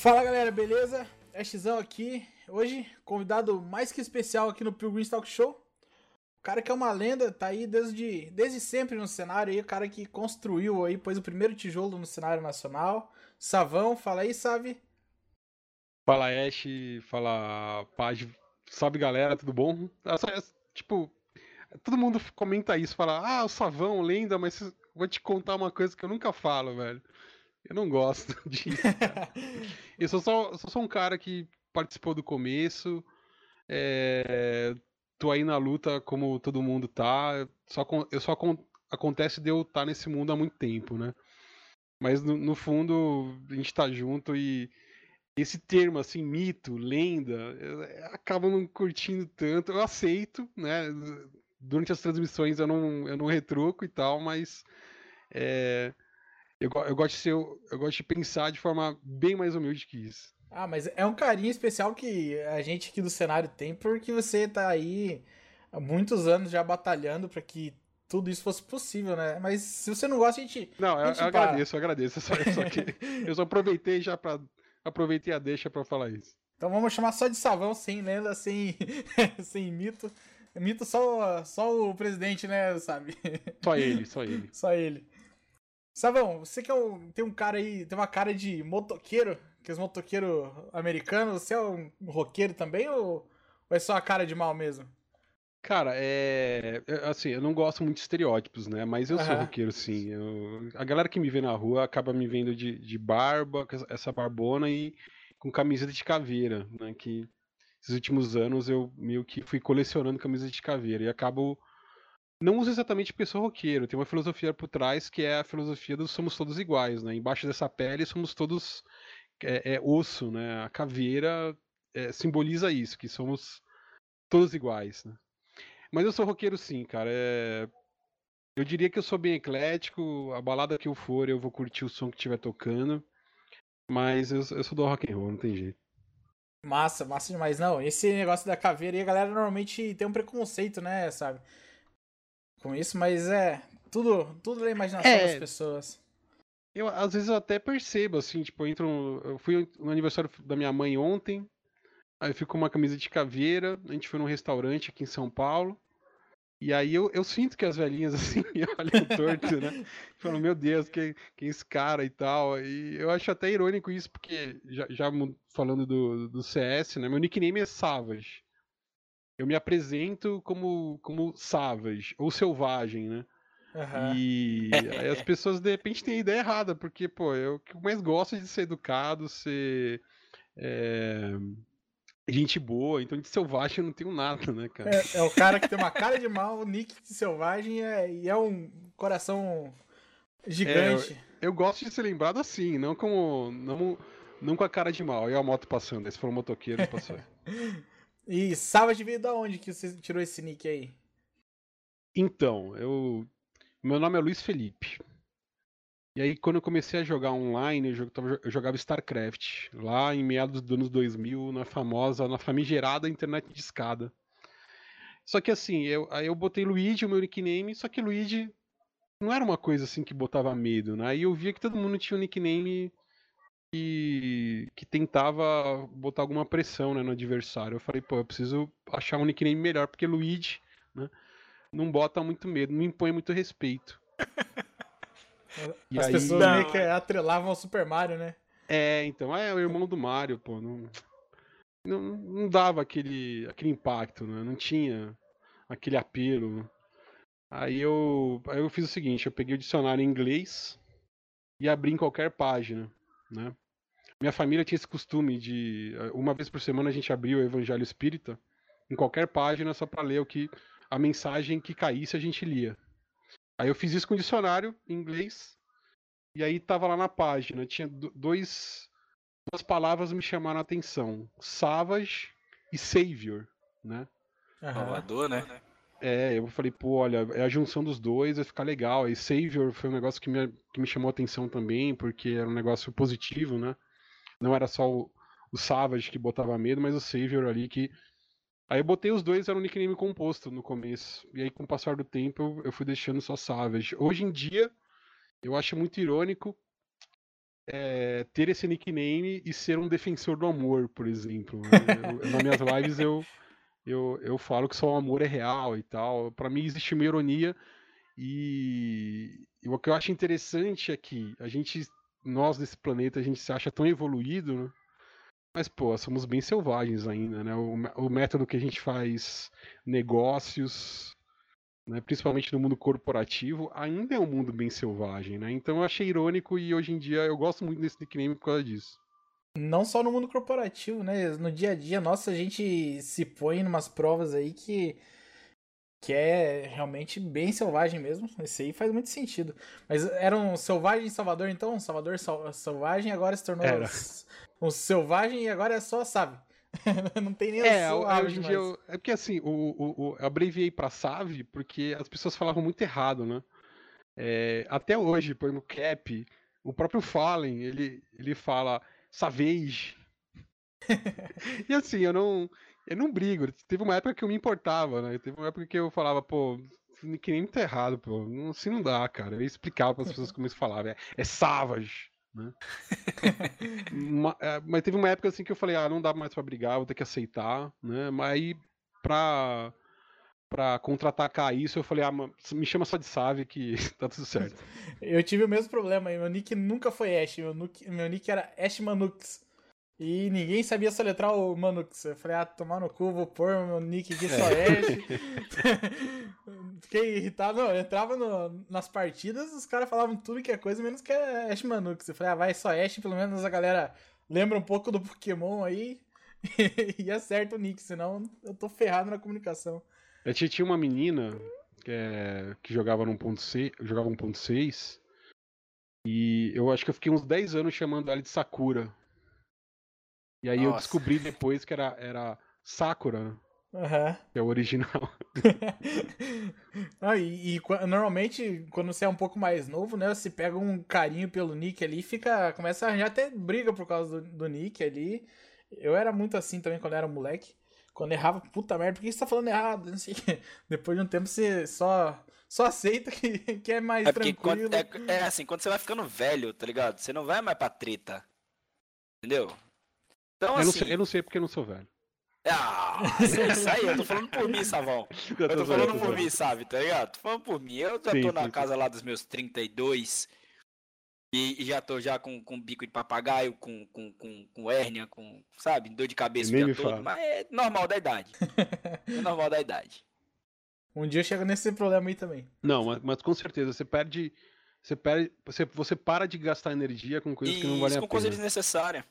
Fala galera, beleza? Ashzão aqui. Hoje, convidado mais que especial aqui no Pilgrim Talk Show. O cara que é uma lenda, tá aí desde, desde sempre no cenário aí, o cara que construiu aí, pôs o primeiro tijolo no cenário nacional. Savão, fala aí, Sabe. Fala Ash, fala Paz, salve galera, tudo bom? É, tipo, todo mundo comenta isso, fala, ah, o Savão, lenda, mas vou te contar uma coisa que eu nunca falo, velho. Eu não gosto disso. eu sou só, sou só um cara que participou do começo. É, tô aí na luta como todo mundo tá. Só, eu só acontece de eu estar tá nesse mundo há muito tempo, né? Mas no, no, fundo a gente tá junto e esse termo assim, mito, lenda, eu acabo não curtindo tanto. Eu aceito, né? Durante as transmissões eu não, eu não retruco e tal, mas é, eu, eu, gosto de ser, eu gosto de pensar de forma bem mais humilde que isso. Ah, mas é um carinho especial que a gente aqui do cenário tem, porque você tá aí há muitos anos já batalhando para que tudo isso fosse possível, né? Mas se você não gosta, a gente. Não, eu, eu agradeço, eu agradeço. Eu só, eu só, que, eu só aproveitei já para Aproveitei a deixa para falar isso. Então vamos chamar só de Savão, sem lenda, sem, sem mito. Mito só, só o presidente, né, sabe? Só ele, só ele. só ele. Savão, você que é um, tem um cara aí, tem uma cara de motoqueiro, que é os motoqueiros americanos, você é um roqueiro também ou, ou é só a cara de mal mesmo? Cara, é. Assim, eu não gosto muito de estereótipos, né? Mas eu uhum. sou roqueiro, sim. Eu... A galera que me vê na rua acaba me vendo de, de barba, com essa barbona e com camiseta de caveira, né? Que esses últimos anos eu meio que fui colecionando camiseta de caveira e acabo não uso exatamente porque sou roqueiro, tem uma filosofia por trás que é a filosofia do somos todos iguais, né? Embaixo dessa pele somos todos é, é osso, né? A caveira é, simboliza isso, que somos todos iguais, né? Mas eu sou roqueiro sim, cara. É... Eu diria que eu sou bem eclético, a balada que eu for eu vou curtir o som que estiver tocando, mas eu, eu sou do rock and roll, não tem jeito. Massa, massa demais. Não, esse negócio da caveira aí, a galera normalmente tem um preconceito, né, sabe? Com isso, mas é tudo, tudo da imaginação é, das pessoas. Eu, às vezes eu até percebo, assim, tipo, eu entro. Eu fui no aniversário da minha mãe ontem, aí eu fico com uma camisa de caveira, a gente foi num restaurante aqui em São Paulo. E aí eu, eu sinto que as velhinhas, assim, olham torto, né? Falam, meu Deus, quem, quem é esse cara e tal. E eu acho até irônico isso, porque já, já falando do, do CS, né? Meu nickname é Savage eu me apresento como, como savage, ou selvagem, né? Uhum. E aí as pessoas de repente têm a ideia errada, porque, pô, eu que mais gosto de ser educado, ser é, gente boa, então de selvagem eu não tenho nada, né, cara? É, é o cara que tem uma cara de mal, o nick de selvagem é, e é um coração gigante. É, eu, eu, gosto de ser lembrado assim, não como. Não, não com a cara de mal. E a moto passando, esse foi um motoqueiro passou. E Savage veio da onde que você tirou esse nick aí? Então, eu. Meu nome é Luiz Felipe. E aí, quando eu comecei a jogar online, eu jogava StarCraft, lá em meados dos anos 2000, na famosa, na famigerada internet de escada. Só que assim, eu, aí eu botei Luigi, o meu nickname, só que Luigi não era uma coisa assim que botava medo, né? Aí eu via que todo mundo tinha um nickname que, que tentava botar alguma pressão né, no adversário. Eu falei, pô, eu preciso achar um nickname melhor, porque Luigi né, não bota muito medo, não impõe muito respeito. As aí... pessoas meio que atrelavam ao Super Mario, né? É, então, é o irmão do Mario, pô, não, não, não dava aquele, aquele impacto, né? Não tinha aquele apelo. Aí eu, aí eu fiz o seguinte, eu peguei o dicionário em inglês e abri em qualquer página né? Minha família tinha esse costume de eh, uma vez por semana a gente abria o Evangelho Espírita em qualquer página só para ler o que a mensagem que caísse a gente lia. Aí eu fiz isso com o dicionário em inglês e aí tava lá na página tinha dois duas palavras me chamaram a atenção, Savage e Savior, né? Salvador, né? É, eu falei, pô, olha, é a junção dos dois, vai ficar legal. E Savior foi um negócio que me, que me chamou a atenção também, porque era um negócio positivo, né? Não era só o, o Savage que botava medo, mas o Savior ali que. Aí eu botei os dois, era um nickname composto no começo. E aí, com o passar do tempo, eu fui deixando só Savage. Hoje em dia, eu acho muito irônico é, ter esse nickname e ser um defensor do amor, por exemplo. Né? Nas minhas lives eu, eu, eu falo que só o amor é real e tal. Para mim existe uma ironia e, e, o que eu acho interessante é que a gente, nós desse planeta, a gente se acha tão evoluído, né? Mas, pô, somos bem selvagens ainda, né? O, o método que a gente faz negócios, né, principalmente no mundo corporativo, ainda é um mundo bem selvagem, né? Então eu achei irônico e hoje em dia eu gosto muito desse nickname por causa disso. Não só no mundo corporativo, né? No dia a dia, nossa, a gente se põe em umas provas aí que que é realmente bem selvagem mesmo. Esse aí faz muito sentido. Mas era um selvagem em Salvador, então? Um Salvador selvagem agora se tornou um selvagem e agora é só, sabe? não tem nem é, hoje em dia eu, É porque assim, o, o, o, eu abreviei pra Save porque as pessoas falavam muito errado, né? É, até hoje, por exemplo, Cap, o próprio Fallen, ele, ele fala Savage. e assim, eu não. Eu não brigo. Teve uma época que eu me importava, né? Teve uma época que eu falava, pô, que nem tá errado, pô. Assim não dá, cara. Eu explicava para as pessoas como eles falavam. É, é Savage. Né? É, mas teve uma época assim que eu falei, ah, não dá mais para brigar, vou ter que aceitar, né? Mas aí pra, pra contra-atacar isso, eu falei, ah, me chama só de Save que tá tudo certo. Eu tive o mesmo problema, meu nick nunca foi Ash, meu nick, meu nick era Ash Manux. E ninguém sabia soletrar o Manux. Eu falei, ah, tomar no cu, vou pôr meu nick aqui só é. Ash. Fiquei irritado. Não, eu entrava no, nas partidas, os caras falavam tudo que é coisa, menos que é Ash Manux. Eu falei, ah, vai só Ash, pelo menos a galera lembra um pouco do Pokémon aí e acerta o nick, senão eu tô ferrado na comunicação. Eu tinha uma menina que, é, que jogava no 1.6, jogava 1.6 e eu acho que eu fiquei uns 10 anos chamando ela de Sakura. E aí Nossa. eu descobri depois que era, era Sakura, Uhum. Que é o original. ah, e, e, normalmente, quando você é um pouco mais novo, né? Você pega um carinho pelo Nick ali e fica. Começa a arranjar até briga por causa do, do Nick ali. Eu era muito assim também quando era moleque. Quando errava, puta merda, por que você tá falando errado? Não sei. Depois de um tempo você só, só aceita que, que é mais é tranquilo. Quando, é, é assim, quando você vai ficando velho, tá ligado? Você não vai mais pra treta. Entendeu? Então, eu, assim... não sei, eu não sei porque eu não sou velho. Ah, isso aí, eu tô falando por mim, Savão. Eu tô, falando por mim, sabe, tá ligado? Tô falando por mim. Eu já sim, tô na sim, casa sim. lá dos meus 32 e, e já tô já com, com bico de papagaio, com, com, com, com hérnia, com, sabe, dor de cabeça o dia todo. Fala. Mas é normal da idade. é normal da idade. Um dia chega nesse problema aí também. Não, mas, mas com certeza, você perde. Você perde. Você, você para de gastar energia com coisas e que não valem a pena. com coisa desnecessária.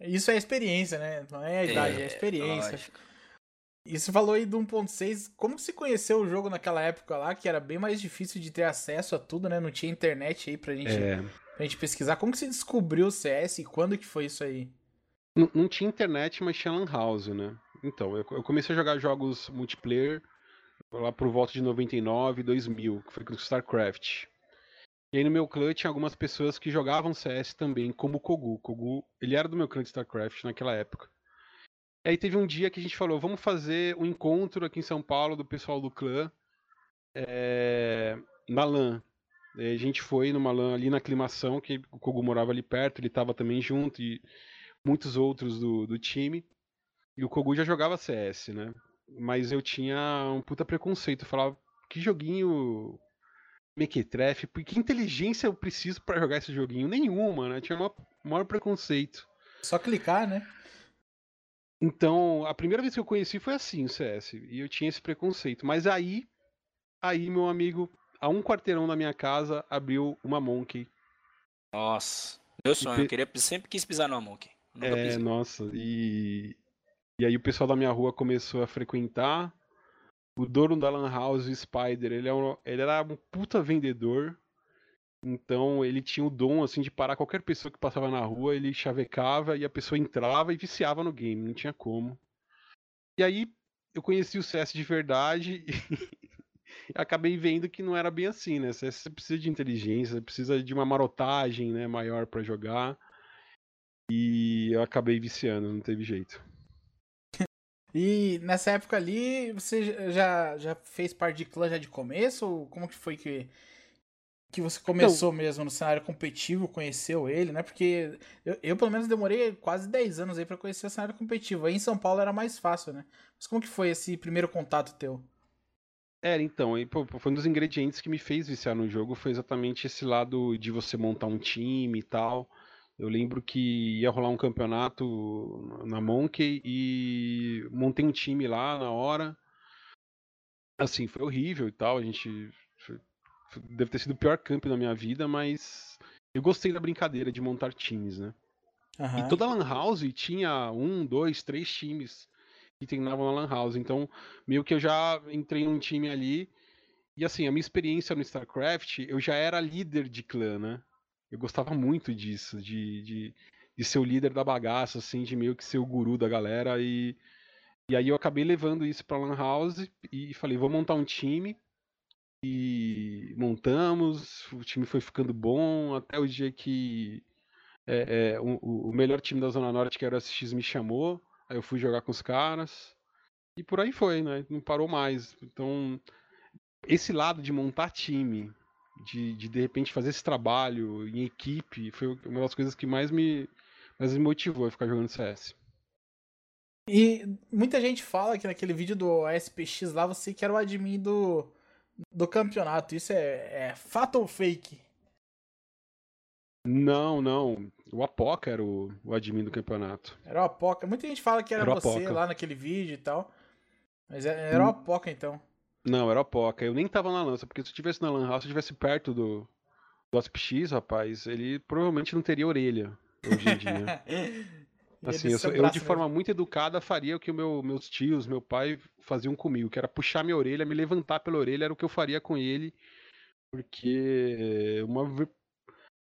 Isso é experiência, né? Não é a idade, é, é a experiência. Lógico. E você falou aí do 1.6, como se conheceu o jogo naquela época lá, que era bem mais difícil de ter acesso a tudo, né? Não tinha internet aí pra gente, é... pra gente pesquisar. Como que você descobriu o CS e quando que foi isso aí? Não, não tinha internet, mas tinha lan house, né? Então, eu, eu, comecei a jogar jogos multiplayer lá por volta de 99, 2000, que foi com StarCraft. E aí no meu clã tinha algumas pessoas que jogavam CS também, como o Kogu. Kogu, ele era do meu clã de StarCraft naquela época. Aí teve um dia que a gente falou, vamos fazer um encontro aqui em São Paulo do pessoal do clã é, na LAN. A gente foi numa LAN ali na aclimação, que o Kogu morava ali perto, ele estava também junto, e muitos outros do, do time. E o Kogu já jogava CS, né? Mas eu tinha um puta preconceito. Eu falava, que joguinho Mequetrefe, porque inteligência eu preciso para jogar esse joguinho? Nenhuma, né? Tinha o maior preconceito. Só clicar, né? Então, a primeira vez que eu conheci foi assim, o CS, e eu tinha esse preconceito. Mas aí, aí meu amigo, a um quarteirão da minha casa, abriu uma Monkey. Nossa, meu sonho, eu queria, sempre quis pisar numa Monkey. Nunca é, pisei. nossa, e... E aí o pessoal da minha rua começou a frequentar, o dono da Lan House, o Spider, ele, é um, ele era um puta vendedor. Então ele tinha o dom assim de parar qualquer pessoa que passava na rua, ele chavecava e a pessoa entrava e viciava no game, não tinha como. E aí eu conheci o CS de verdade e acabei vendo que não era bem assim, né? CS você precisa de inteligência, precisa de uma marotagem, né, maior para jogar. E eu acabei viciando, não teve jeito. E nessa época ali, você já, já fez parte de clã já de começo? Ou como que foi que, que você começou então, mesmo no cenário competitivo, conheceu ele, né? Porque eu, eu, pelo menos demorei quase 10 anos aí para conhecer o cenário competitivo. Aí em São Paulo era mais fácil, né? Mas como que foi esse primeiro contato teu? Era, então, e, pô, foi um dos ingredientes que me fez viciar no jogo, foi exatamente esse lado de você montar um time e tal. Eu lembro que ia rolar um campeonato na Monkey e montei um time lá na hora. Assim, foi horrível e tal, a gente deve ter sido o pior camp da minha vida, mas eu gostei da brincadeira de montar times, né? Uhum. E toda lan house tinha um, dois, três times que treinavam na lan house. Então, meio que eu já entrei num time ali. E assim, a minha experiência no StarCraft, eu já era líder de clã, né? Eu gostava muito disso, de, de, de ser o líder da bagaça, assim, de meio que ser o guru da galera. E, e aí eu acabei levando isso pra Lan House e falei, vou montar um time e montamos, o time foi ficando bom até o dia que é, é, o, o, melhor time da Zona Norte, que era o SX, me chamou, aí eu fui jogar com os caras e por aí foi, né? Não parou mais. Então, esse lado de montar time, de, de de repente fazer esse trabalho em equipe, foi uma das coisas que mais me, mais me motivou a ficar jogando CS. E muita gente fala que naquele vídeo do SPX lá você que era o admin do, do campeonato. Isso é, é fato ou fake? Não, não. O Apoca era o, o admin do campeonato. Era o Apoca. Muita gente fala que era, era você lá naquele vídeo e tal. Mas é, era hum. o Apoca então. Não, era o Apoca. Eu nem tava na lança, porque se eu estivesse na Lan House, se eu estivesse perto do, do AspX, rapaz, ele provavelmente não teria orelha hoje em dia. Assim, eu, eu, de forma muito educada faria o que meu, meus tios, meu pai faziam comigo, que era puxar minha orelha, me levantar pela orelha, era o que eu faria com ele, porque uma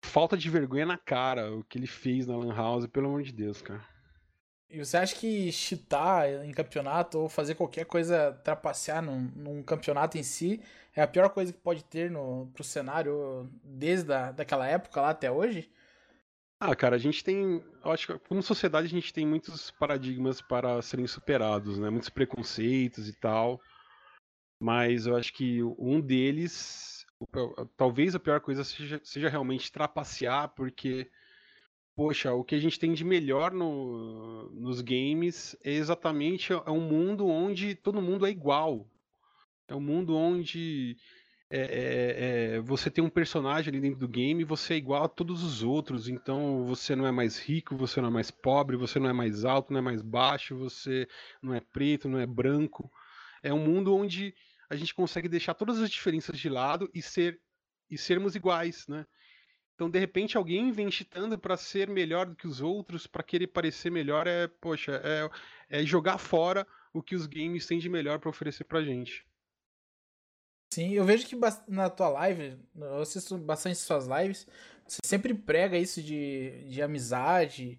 falta de vergonha na cara o que ele fez na Lan House, pelo amor de Deus, cara. E você acha que cheatar em campeonato ou fazer qualquer coisa trapacear num, num campeonato em si é a pior coisa que pode ter no, pro cenário desde a, daquela época lá até hoje? Ah, cara, a gente tem. Acho que como sociedade a gente tem muitos paradigmas para serem superados, né? Muitos preconceitos e tal. Mas eu acho que um deles, talvez a pior coisa seja, seja realmente trapacear, porque, poxa, o que a gente tem de melhor no, nos games é exatamente é um mundo onde todo mundo é igual. É um mundo onde é, é, é, você tem um personagem ali dentro do game, você é igual a todos os outros, então você não é mais rico, você não é mais pobre, você não é mais alto, não é mais baixo, você não é preto, não é branco. É um mundo onde a gente consegue deixar todas as diferenças de lado e ser e sermos iguais, né? Então, de repente, alguém vem chitando para ser melhor do que os outros, para querer parecer melhor, é, poxa, é, é jogar fora o que os games têm de melhor para oferecer pra gente. Sim, eu vejo que na tua live, eu assisto bastante suas lives, você sempre prega isso de, de amizade,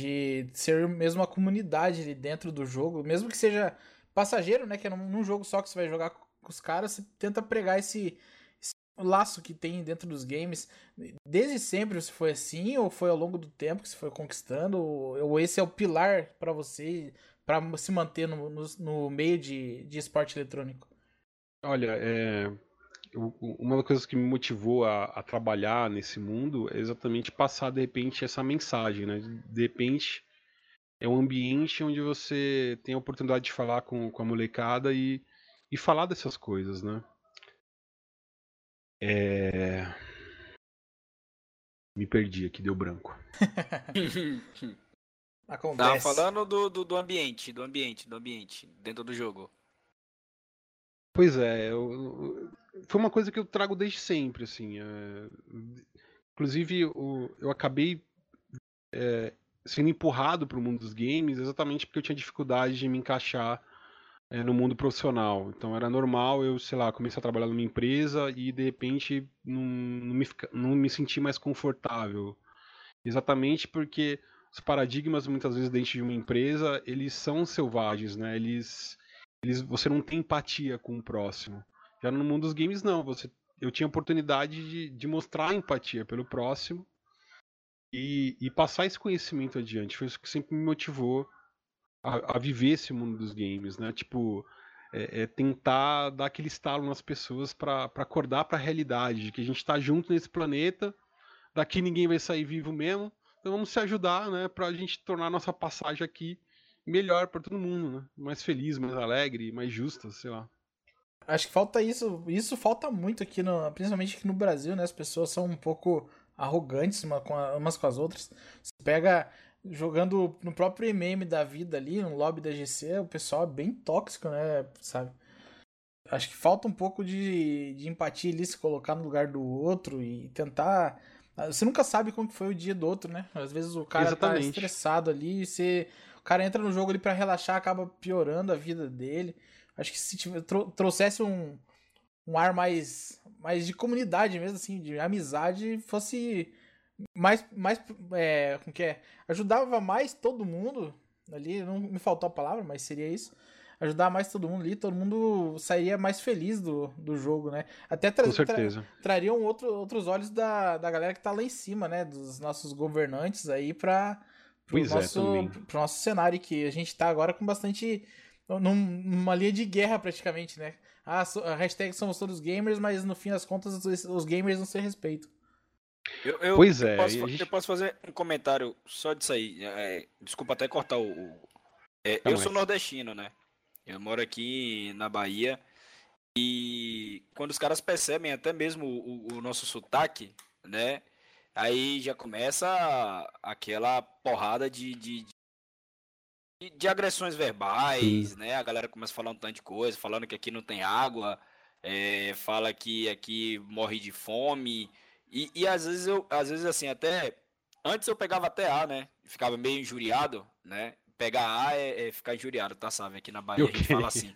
de ser mesmo uma comunidade ali dentro do jogo, mesmo que seja passageiro, né? Que é num, num jogo só que você vai jogar com os caras, você tenta pregar esse, esse, laço que tem dentro dos games. Desde sempre você foi assim, ou foi ao longo do tempo que você foi conquistando, ou, ou esse é o pilar para você, para se manter no, no, no meio de, de esporte eletrônico? Olha, é, uma das coisas que me motivou a, a, trabalhar nesse mundo é exatamente passar, de repente, essa mensagem, né? De repente, é um ambiente onde você tem a oportunidade de falar com, com a molecada e, e falar dessas coisas, né? É... Me perdi aqui, deu branco. Acontece. Tava falando do, do, do ambiente, do ambiente, do ambiente, dentro do jogo. Pois é, eu, foi uma coisa que eu trago desde sempre, assim. É, inclusive, eu, eu acabei é, sendo empurrado para o mundo dos games exatamente porque eu tinha dificuldade de me encaixar é, no mundo profissional. Então era normal eu, sei lá, começar a trabalhar numa empresa e de repente não, não, me, não me sentir mais confortável. Exatamente porque os paradigmas muitas vezes dentro de uma empresa eles são selvagens, né? Eles eles, você não tem empatia com o próximo. Já no mundo dos games, não. Você, eu tinha oportunidade de, de mostrar empatia pelo próximo e, e, passar esse conhecimento adiante. Foi isso que sempre me motivou a, a, viver esse mundo dos games, né? Tipo, é, é tentar dar aquele estalo nas pessoas para acordar para a realidade, de que a gente está junto nesse planeta, daqui ninguém vai sair vivo mesmo, então vamos se ajudar, né, para a gente tornar nossa passagem aqui melhor para todo mundo, né, mais feliz, mais alegre, mais justa, sei lá. Acho que falta isso, isso falta muito aqui, no, principalmente aqui no Brasil, né, as pessoas são um pouco arrogantes umas com, a, umas com as outras. Você pega jogando no próprio MM da vida ali, no lobby da GC, o pessoal é bem tóxico, né? Sabe? Acho que falta um pouco de, de empatia ali, se colocar no lugar do outro e tentar. Você nunca sabe como que foi o dia do outro, né? Às vezes o cara tá Exatamente. tá estressado ali e você. O cara entra no jogo ali para relaxar, acaba piorando a vida dele. Acho que se tiver, trouxesse um, um ar mais, mais de comunidade mesmo, assim, de amizade, fosse mais, mais é, como que é? Ajudava mais todo mundo ali, não me faltou a palavra, mas seria isso. Ajudar mais todo mundo ali, todo mundo sairia mais feliz do, do jogo, né? Até tra tra trariam outro, outros olhos da, da galera que tá lá em cima, né? Dos nossos governantes aí para pro, é, nosso, é, pro nosso cenário que a gente tá agora com bastante. Num, numa linha de guerra praticamente, né? Ah, a hashtag somos todos gamers, mas no fim das contas os, os gamers não se respeitam. Eu, eu, pois é. Eu posso, gente... eu posso, fazer um comentário só disso aí. É, desculpa até cortar o. o é, eu sou nordestino, né? Eu moro aqui na Bahia. E quando os caras percebem até mesmo o, o nosso sotaque, né? Aí já começa aquela porrada de, de, de, de agressões verbais, Sim. né? A galera começa a falar um tanto de coisa, falando que aqui não tem água, é, fala que aqui morre de fome. E, e às vezes eu, às vezes assim, até. Antes eu pegava até A, né? Ficava meio injuriado, né? Pegar A é, é ficar injuriado, tá, sabe? Aqui na Bahia okay. a gente fala assim.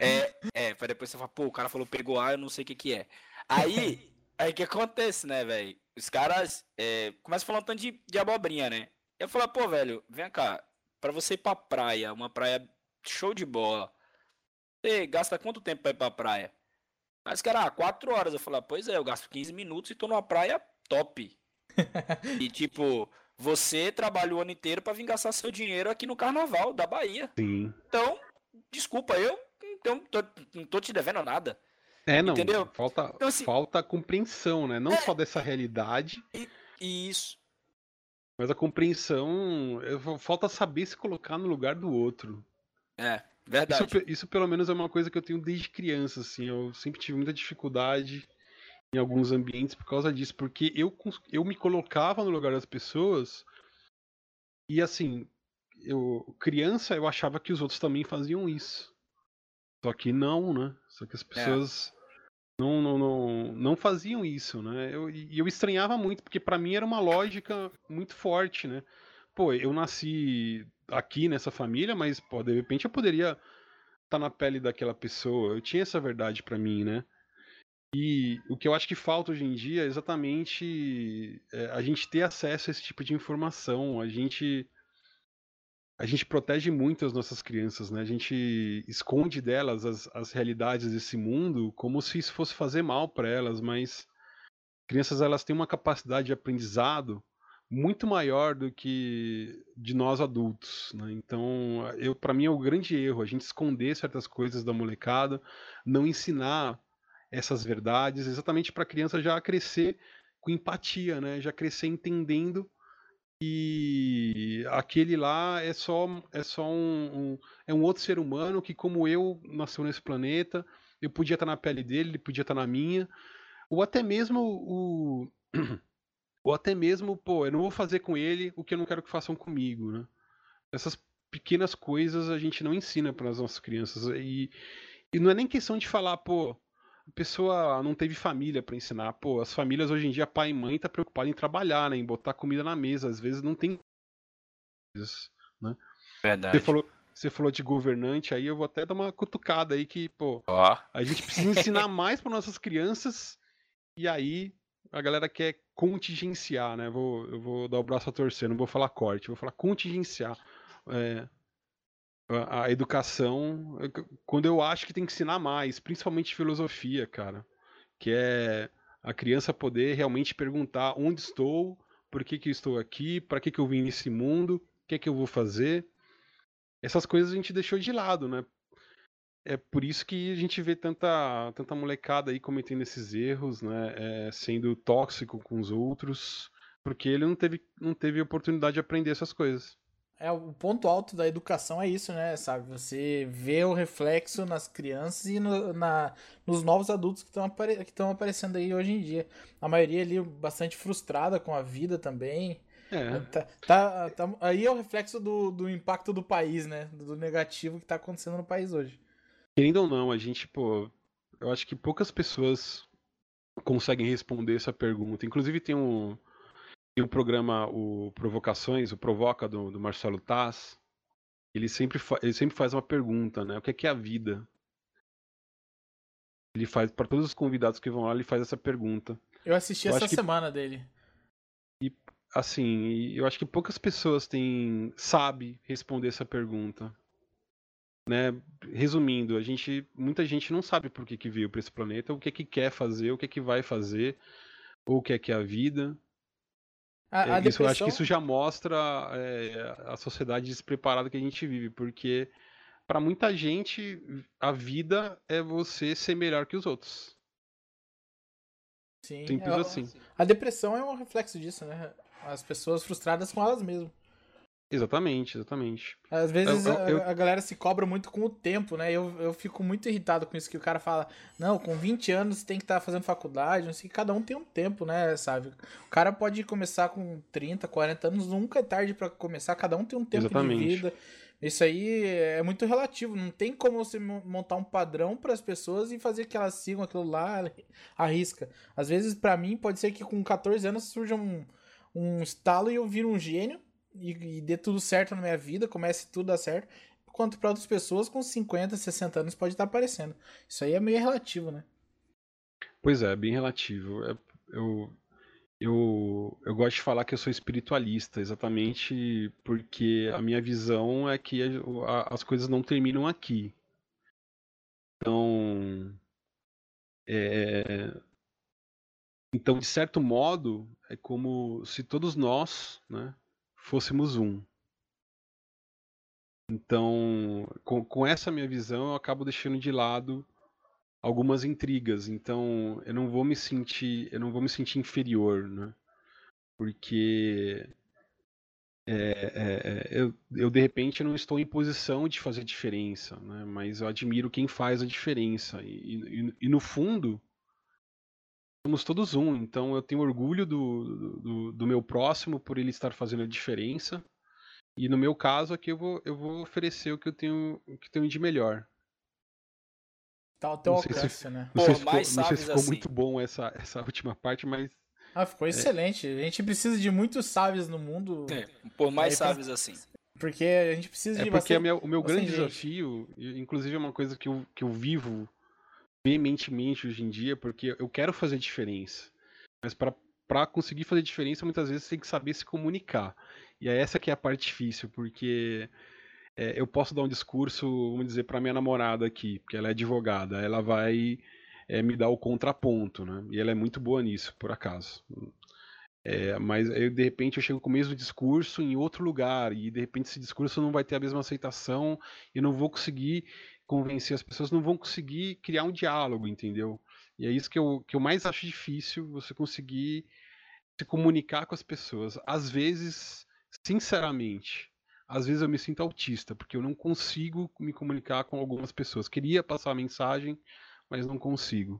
é, é, pra depois você falar, pô, o cara falou pegou A, eu não sei o que que é. Aí, aí que acontece, né, velho? Os caras é, começam falando tanto de, de abobrinha, né? Eu falo, pô, velho, vem cá, pra você ir pra praia, uma praia show de bola, você gasta quanto tempo pra ir pra praia? Mas, cara, ah, 4 horas. Eu falei, ah, pois é, eu gasto 15 minutos e tô numa praia top. e tipo, você trabalhou o ano inteiro para vir gastar seu dinheiro aqui no carnaval da Bahia. Sim. Então, desculpa, eu então, tô, não tô te devendo nada. É, não. Entendeu? Falta, então, assim, falta compreensão, né? Não é, só dessa realidade. E, isso. Mas a compreensão. Falta saber se colocar no lugar do outro. É. Verdade. Isso, isso, pelo menos é uma coisa que eu tenho desde criança, assim. Eu sempre tive muita dificuldade em alguns ambientes por causa disso, porque eu, eu me colocava no lugar das pessoas e assim, eu criança eu achava que os outros também faziam isso. Só que não, né? Só que as é. pessoas é. Não, não, não, não faziam isso, né? Eu, e eu estranhava muito, porque para mim era uma lógica muito forte, né? Pô, eu nasci aqui nessa família, mas pô, de repente eu poderia estar tá na pele daquela pessoa. Eu tinha essa verdade para mim, né? E o que eu acho que falta hoje em dia é exatamente é, a gente ter acesso a esse tipo de informação. A gente a gente protege muito as nossas crianças, né? A gente esconde delas as, as realidades desse mundo como se isso fosse fazer mal para elas, mas crianças elas têm uma capacidade de aprendizado muito maior do que de nós adultos, né? Então, eu para mim é o grande erro a gente esconder certas coisas da molecada, não ensinar essas verdades, exatamente para a criança já crescer com empatia, né? Já crescer entendendo que aquele lá é só é só um, um, é um outro ser humano que como eu nasceu nesse planeta, eu podia estar na pele dele, ele podia estar na minha, ou até mesmo o Ou até mesmo, pô, eu não vou fazer com ele o que eu não quero que façam comigo, né? Essas pequenas coisas a gente não ensina para as nossas crianças. E, e não é nem questão de falar, pô, a pessoa não teve família para ensinar. Pô, as famílias hoje em dia, pai e mãe, tá preocupado em trabalhar, né? Em botar comida na mesa. Às vezes não tem. Né? Verdade. Você falou, você falou de governante, aí eu vou até dar uma cutucada aí que, pô, oh. a gente precisa ensinar mais para nossas crianças. E aí a galera quer contingenciar, né? Vou, eu vou dar o braço a torcer, não vou falar corte, vou falar contingenciar. É, a, educação, quando eu acho que tem que ensinar mais, principalmente filosofia, cara, que é a criança poder realmente perguntar onde estou, por que, que estou aqui, para que, que eu vim nesse mundo, o que, que eu vou fazer. Essas coisas a gente deixou de lado, né? é por isso que a gente vê tanta, tanta molecada aí cometendo esses erros, né? É, sendo tóxico com os outros, porque ele não teve, não teve oportunidade de aprender essas coisas. É, o ponto alto da educação é isso, né? Sabe? Você vê o reflexo nas crianças e no, na, nos novos adultos que estão apare aparecendo aí hoje em dia. A maioria ali bastante frustrada com a vida também. É. Tá, tá, tá, aí é o reflexo do, do impacto do país, né? Do negativo que tá acontecendo no país hoje. Querendo ou não, a gente, pô, eu acho que poucas pessoas conseguem responder essa pergunta. Inclusive tem um, tem um programa, o Provocações, o Provoca do, do Marcelo Taz. Ele sempre, ele sempre faz uma pergunta, né? O que é, que é a vida? Ele faz, para todos os convidados que vão lá, ele faz essa pergunta. Eu assisti eu essa semana que, dele. E, assim, eu acho que poucas pessoas têm, sabe responder essa pergunta. Né? Resumindo, a gente, muita gente não sabe por que, que veio para esse planeta, o que é que quer fazer, o que é que vai fazer, ou o que é que é a vida. A, a é, isso, depressão... Eu acho que isso já mostra é, a sociedade despreparada que a gente vive, porque para muita gente a vida é você ser melhor que os outros. Sim, Simples é, assim. A depressão é um reflexo disso, né? As pessoas frustradas com elas mesmas. Exatamente, exatamente. Às vezes eu, eu, a, a, galera se cobra muito com o tempo, né? Eu, eu fico muito irritado com isso que o cara fala, não, com 20 anos tem que estar tá fazendo faculdade, não sei, cada um tem um tempo, né, sabe? O cara pode começar com 30, 40 anos, nunca é tarde para começar, cada um tem um tempo exatamente. de vida. Isso aí é muito relativo, não tem como você montar um padrão para as pessoas e fazer que elas sigam aquilo lá à risca. Às vezes, para mim, pode ser que com 14 anos surja um, um estalo e eu viro um gênio e, e dê tudo certo na minha vida, comece tudo a dar certo, enquanto para outras pessoas com 50, 60 anos pode estar aparecendo. Isso aí é meio relativo, né? Pois é, bem relativo. É, eu, eu, eu gosto de falar que eu sou espiritualista, exatamente porque a minha visão é que as coisas não terminam aqui. Então, é, então, de certo modo, é como se todos nós, né, fôssemos um. Então, com, com essa minha visão, eu acabo deixando de lado algumas intrigas. Então, eu não vou me sentir, eu não vou me sentir inferior, né? Porque é, é, é, eu, eu, de repente não estou em posição de fazer diferença, né? Mas eu admiro quem faz a diferença. E, e, e no fundo, somos todos um, então eu tenho orgulho do, do, do, meu próximo por ele estar fazendo a diferença. E no meu caso aqui eu vou, eu vou oferecer o que eu tenho, o que tenho de melhor. Tá ao teu alcance, se, né? Não, Pô, sei se ficou, não sei se ficou assim. muito bom essa, essa última parte, mas. Ah, ficou é. excelente. A gente precisa de muitos sábios no mundo. É, por mais sábios pra... assim. Porque a gente precisa é de porque bastante, o meu grande gente. desafio, inclusive é uma coisa que eu, que eu vivo veementemente hoje em dia, porque eu quero fazer diferença. Mas para conseguir fazer diferença, muitas vezes você tem que saber se comunicar. E é essa que é a parte difícil, porque é, eu posso dar um discurso, vamos dizer, para minha namorada aqui, porque ela é advogada, ela vai é, me dar o contraponto, né? E ela é muito boa nisso, por acaso. É, mas eu, de repente eu chego com o mesmo discurso em outro lugar e de repente esse discurso não vai ter a mesma aceitação e não vou conseguir convencer as pessoas, não vão conseguir criar um diálogo, entendeu? E é isso que eu, que eu mais acho difícil, você conseguir se comunicar com as pessoas. Às vezes, sinceramente, às vezes eu me sinto autista, porque eu não consigo me comunicar com algumas pessoas. Queria passar a mensagem, mas não consigo.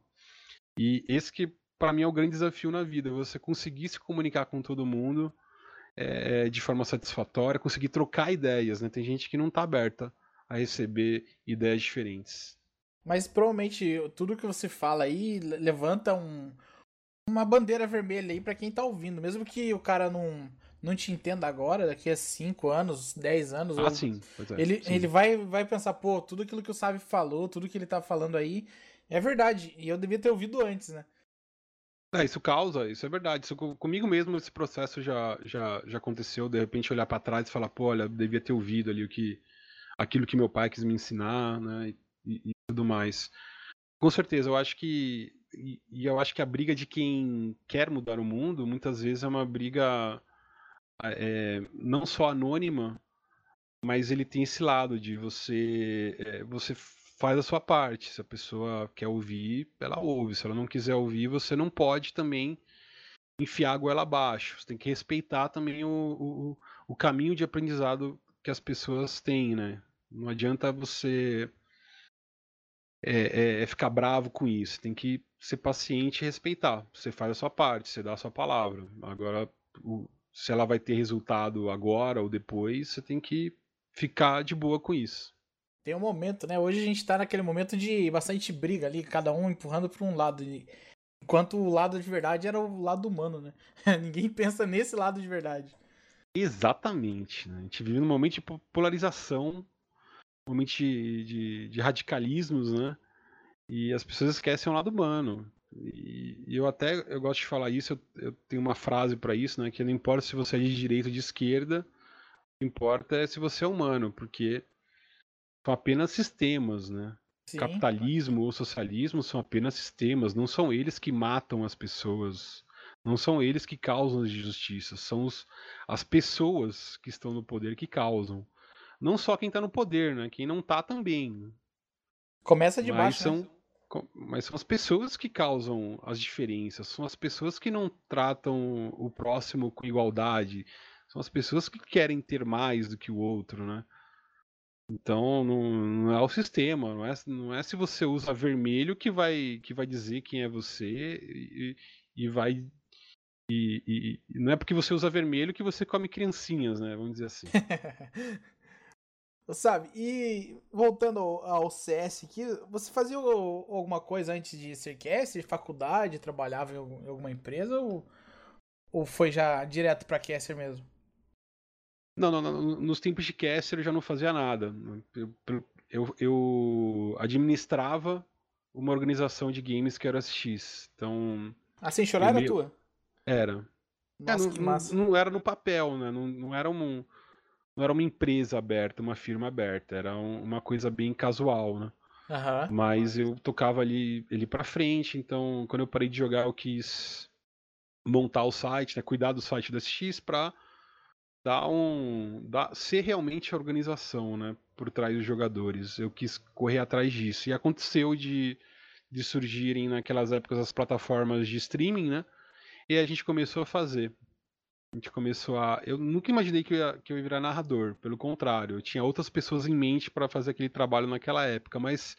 E esse que, para mim, é o grande desafio na vida, você conseguir se comunicar com todo mundo é, de forma satisfatória, conseguir trocar ideias, né? Tem gente que não está aberta a receber ideias diferentes. Mas provavelmente tudo que você fala aí levanta um, uma bandeira vermelha aí para quem tá ouvindo. Mesmo que o cara não, não te entenda agora, daqui a 5 anos, 10 anos. Ah, sim. É, ele, sim. ele vai, vai pensar, pô, tudo aquilo que o Sabe falou, tudo que ele tá falando aí é verdade. E eu devia ter ouvido antes, né? É, isso causa, isso é verdade. Isso, comigo mesmo esse processo já, já, já aconteceu. De repente olhar para trás e falar, pô, olha, devia ter ouvido ali o que, aquilo que meu pai quis me ensinar, né? E, e tudo mais. Com certeza, eu acho que e, e, eu acho que a briga de quem quer mudar o mundo muitas vezes é uma briga é, não só anônima, mas ele tem esse lado de você é, você faz a sua parte. Se a pessoa quer ouvir, ela ouve. Se ela não quiser ouvir, você não pode também enfiar a goela abaixo. Você tem que respeitar também o, o, o caminho de aprendizado que as pessoas têm, né? Não adianta você é, é, é ficar bravo com isso. Tem que ser paciente e respeitar. Você faz a sua parte, você dá a sua palavra. Agora, o, se ela vai ter resultado agora ou depois, você tem que ficar de boa com isso. Tem um momento, né? Hoje a gente tá naquele momento de bastante briga ali, cada um empurrando para um lado. Enquanto o lado de verdade era o lado humano, né? Ninguém pensa nesse lado de verdade. Exatamente. Né? A gente vive num momento de polarização, de, de, de radicalismos, né? E as pessoas esquecem o lado humano. E, e eu até eu gosto de falar isso, eu, eu tenho uma frase para isso, né? Que não importa se você é de direita ou de esquerda, o que importa é se você é humano, porque são apenas sistemas, né? Sim. Capitalismo ou socialismo são apenas sistemas, não são eles que matam as pessoas, não são eles que causam as injustiças, são os, as pessoas que estão no poder que causam. Não só quem está no poder, né? Quem não está também. Começa de baixo. São, né? Mas são as pessoas que causam as diferenças, são as pessoas que não tratam o próximo com igualdade, são as pessoas que querem ter mais do que o outro, né? Então não, não é o sistema, não é, não é se você usa vermelho que vai, que vai dizer quem é você e, e vai. E, e, não é porque você usa vermelho que você come criancinhas, né? Vamos dizer assim. Sabe, e voltando ao CS aqui, você fazia alguma coisa antes de ser caster? Faculdade, trabalhava em alguma empresa ou, ou foi já direto pra caster mesmo? Não, não, não, nos tempos de caster eu já não fazia nada. Eu, eu, eu administrava uma organização de games que era SX. Então. Ah, sem chorar era tua? Era. É, Nossa, é, não, não, não, era no papel, né? Não, não era um não era uma empresa aberta, uma firma aberta, era um, uma coisa bem casual, né? Uhum. Mas eu tocava ali ele para frente, então quando eu parei de jogar eu quis montar o site, né, cuidar do site da SX para dar um dar, ser realmente a organização, né, por trás dos jogadores. Eu quis correr atrás disso e aconteceu de de surgirem naquelas épocas as plataformas de streaming, né? E a gente começou a fazer. A gente começou a. Eu nunca imaginei que eu, ia, que eu ia virar narrador, pelo contrário, eu tinha outras pessoas em mente para fazer aquele trabalho naquela época, mas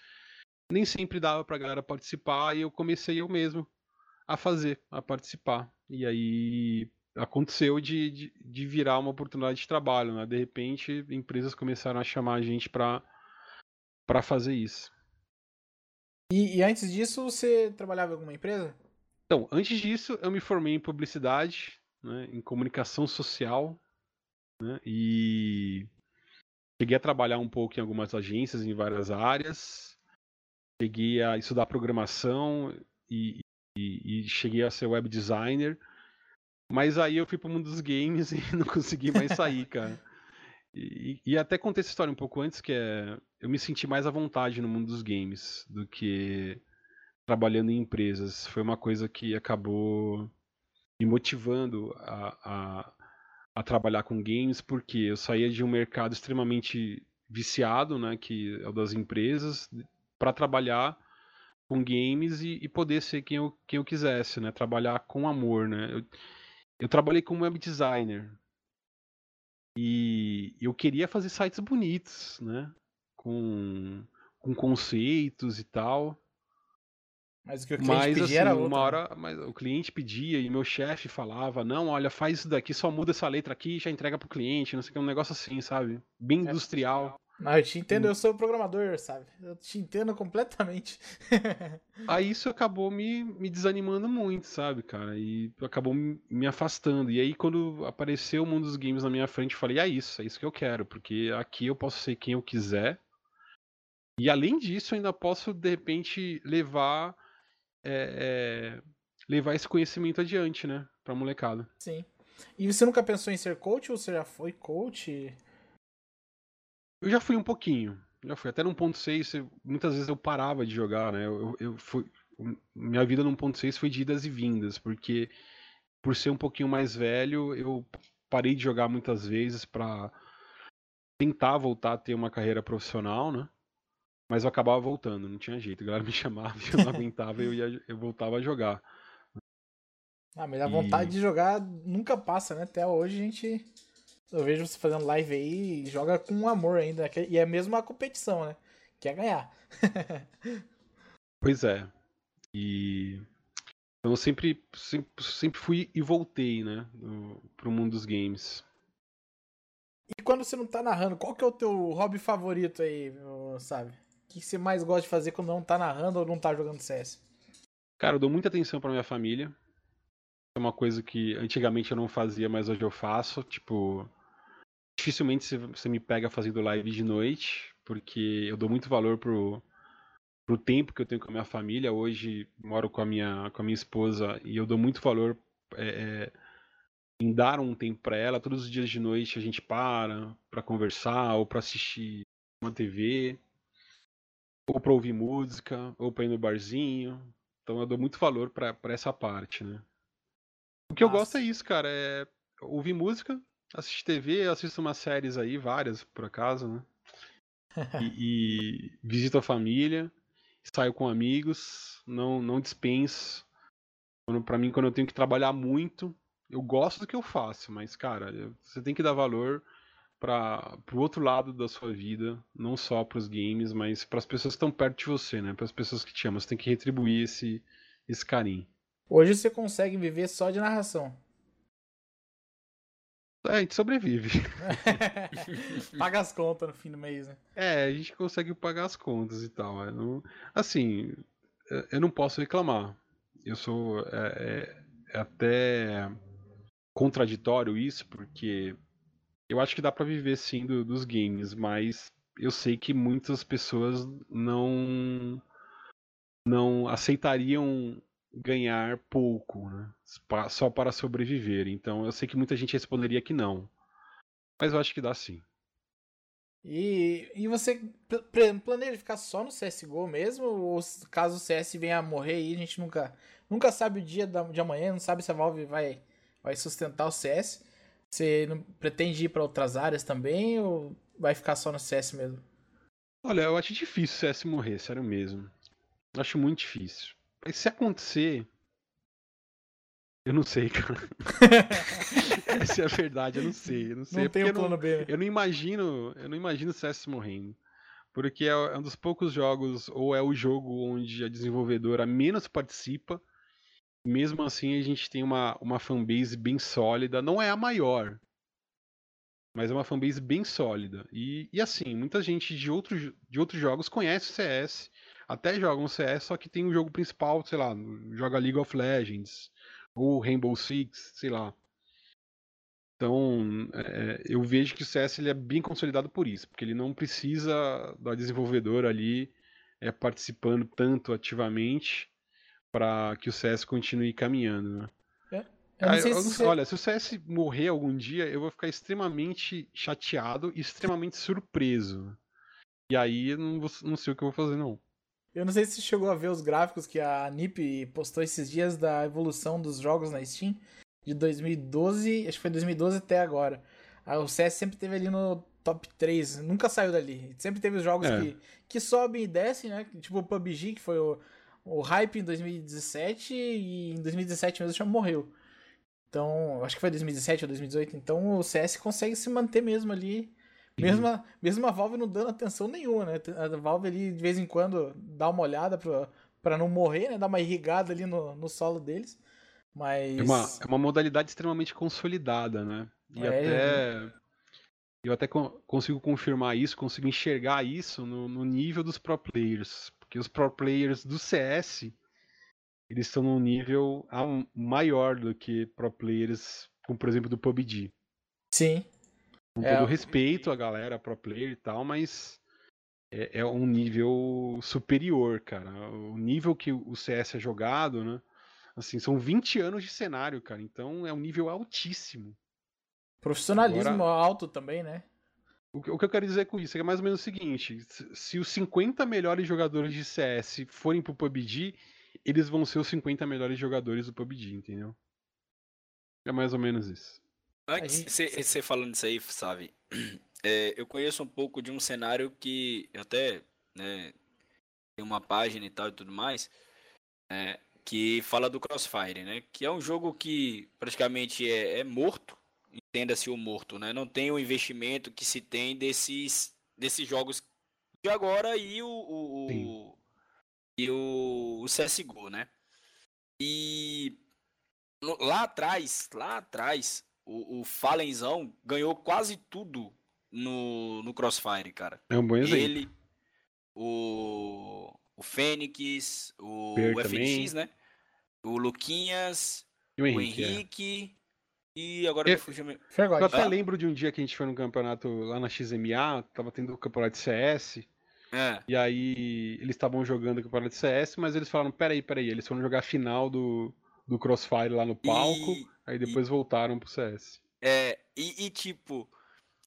nem sempre dava pra galera participar e eu comecei eu mesmo a fazer, a participar. E aí aconteceu de, de, de virar uma oportunidade de trabalho, né? De repente, empresas começaram a chamar a gente para para fazer isso. E, e antes disso, você trabalhava em alguma empresa? Então, antes disso, eu me formei em publicidade né, em comunicação social, né, e cheguei a trabalhar um pouco em algumas agências em várias áreas, cheguei a estudar programação e, e, e cheguei a ser web designer, mas aí eu fui para o mundo dos games e não consegui mais sair, cara. E, e, até contei essa história um pouco antes, que é eu me senti mais à vontade no mundo dos games do que trabalhando em empresas. Foi uma coisa que acabou me motivando a, a, a, trabalhar com games, porque eu saía de um mercado extremamente viciado, né, que é o das empresas, para trabalhar com games e, e, poder ser quem eu, quem eu quisesse, né, trabalhar com amor, né. Eu, eu trabalhei como web designer e eu queria fazer sites bonitos, né, com, com conceitos e tal. Mas o que o cliente mas, pedia assim, era outro. Uma né? hora, mas o cliente pedia e meu chefe falava: não, olha, faz isso daqui, só muda essa letra aqui e já entrega pro cliente, não sei o que, um negócio assim, sabe? Bem é. industrial. Não, eu te entendo, hum. eu sou programador, sabe? Eu te entendo completamente. aí isso acabou me, me desanimando muito, sabe, cara? E acabou me afastando. E aí, quando apareceu o mundo dos games na minha frente, eu falei: é isso, é isso que eu quero, porque aqui eu posso ser quem eu quiser. E além disso, eu ainda posso, de repente, levar é, é, levar esse conhecimento adiante, né? Pra molecada. Sim. E você nunca pensou em ser coach ou você já foi coach? Eu já fui um pouquinho. Já fui. Até no 1.6, muitas vezes eu parava de jogar, né? Eu, eu fui, minha vida no 1.6 foi de idas e vindas, porque por ser um pouquinho mais velho, eu parei de jogar muitas vezes para tentar voltar a ter uma carreira profissional, né? Mas eu acabava voltando, não tinha jeito. A galera me chamava, eu não aguentava, eu, ia, eu voltava a jogar. Ah, mas a vontade e... de jogar nunca passa, né? Até hoje a gente. Eu vejo você fazendo live aí e joga com amor ainda. Né? E é mesmo a competição, né? Quer ganhar. pois é. E. Então eu sempre, sempre, sempre fui e voltei, né? Pro mundo dos games. E quando você não tá narrando, qual que é o teu hobby favorito aí, sabe? Que você mais gosta de fazer quando não tá narrando ou não tá jogando CS? Cara, eu dou muita atenção pra minha família. É uma coisa que antigamente eu não fazia, mas hoje eu faço. Tipo, dificilmente você me pega fazendo live de noite, porque eu dou muito valor pro, pro tempo que eu tenho com a minha família. Hoje moro com a minha, com a minha esposa e eu dou muito valor é, é, em dar um tempo para ela. Todos os dias de noite a gente para para conversar ou para assistir uma TV, ou para ouvir música, ou para ir no barzinho. Então eu dou muito valor para essa parte, né? O que Nossa. eu gosto é isso, cara, é ouvir música, assistir TV, assisto umas séries aí, várias por acaso, né? e, e visito a família, saio com amigos, não não dispenso. Para mim, quando eu tenho que trabalhar muito, eu gosto do que eu faço, mas, cara, você tem que dar valor para o outro lado da sua vida, não só para os games, mas para as pessoas que estão perto de você, né? Para as pessoas que te amam. Você tem que retribuir esse, esse carinho. Hoje você consegue viver só de narração. É, a gente sobrevive. Paga as contas no fim do mês, né? É, a gente consegue pagar as contas e tal. Não... Assim, eu não posso reclamar. Eu sou. É, é, é até contraditório isso, porque eu acho que dá para viver sim do, dos games, mas eu sei que muitas pessoas não não aceitariam ganhar pouco, né? Só para sobreviver. Então eu sei que muita gente responderia que não. Mas eu acho que dá sim. E, e você planeja ficar só no CSGO mesmo? Ou caso o CS venha a morrer aí, a gente nunca, nunca sabe o dia de amanhã, não sabe se a Valve vai vai sustentar o CS. Você não pretende ir para outras áreas também ou vai ficar só no CS mesmo? Olha, eu acho difícil o CS morrer, sério mesmo. Eu acho muito difícil. Mas se acontecer. Eu não sei, cara. Essa é a verdade, eu não sei. Eu não sei. Não tem um plano B. Eu não imagino. Eu não imagino o CS morrendo. Porque é, é um dos poucos jogos, ou é o jogo onde a desenvolvedora menos participa mesmo assim a gente tem uma, uma fanbase bem sólida. Não é a maior, mas é uma fanbase bem sólida. E, e assim, muita gente de outros, de outros jogos conhece o CS, até jogam CS, só que tem o jogo principal, sei lá, joga League of Legends, ou Rainbow Six, sei lá. Então, é, eu vejo que o CS ele é bem consolidado por isso, porque ele não precisa da desenvolvedora ali é, participando tanto ativamente para que o CS continue caminhando, né? É. Ah, se... Olha, se o CS morrer algum dia, eu vou ficar extremamente chateado e extremamente surpreso. E aí eu não, vou, não sei o que eu vou fazer, não. Eu não sei se você chegou a ver os gráficos que a NiP postou esses dias da evolução dos jogos na Steam de 2012, acho que foi 2012 até agora. Ah, o CS sempre teve ali no top 3, nunca saiu dali. Sempre teve os jogos é. que, que sobem e descem, né? Tipo o PUBG, que foi o, o hype em 2017 e em 2017 mesmo já morreu. Então, acho que foi 2017 ou 2018. Então o CS consegue se manter mesmo ali. Mesmo a, mesmo a Valve não dando atenção nenhuma, né? A Valve ali de vez em quando dá uma olhada pra, pra não morrer, né? Dá uma irrigada ali no, no solo deles. Mas. É uma, é uma modalidade extremamente consolidada, né? E é, até. Eu até consigo confirmar isso, consigo enxergar isso no, no nível dos pro players. Porque os pro players do CS, eles estão num nível maior do que pro players, como por exemplo do PUBG. Sim. Com é, todo respeito à galera pro player e tal, mas é, é, um nível superior, cara. O nível que o CS é jogado, né? Assim, são 20 anos de cenário, cara. Então é um nível altíssimo. Profissionalismo Agora... alto também, né? O que, eu quero dizer com isso é, é mais ou menos o seguinte: se os 50 melhores jogadores de CS forem pro PUBG, eles vão ser os 50 melhores jogadores do PUBG, entendeu? É mais ou menos isso. Você falando isso aí, sabe? É, eu conheço um pouco de um cenário que eu até né? Tem uma página e tal e tudo mais, né? Que fala do Crossfire, né? Que é um jogo que praticamente é, é morto, entenda-se o morto, né? Não tem o investimento que se tem desses, desses jogos de agora e o, o, o e o, o CSGO, né? E lá atrás, lá atrás, o, o Fallenzão ganhou quase tudo no, no Crossfire, cara. É um bom exemplo. Ele, o, o Fênix, o, o FNX, né? O Luquinhas, o Henrique, o Henrique é. E agora eu, eu fugi Eu até ah? lembro de um dia que a gente foi no campeonato lá na XMA, tava tendo o campeonato de CS. É. E aí eles estavam jogando o campeonato de CS, mas eles falaram, peraí, peraí, eles foram jogar a final do, do Crossfire lá no palco, e, aí depois e, voltaram pro CS. É, e, e, tipo,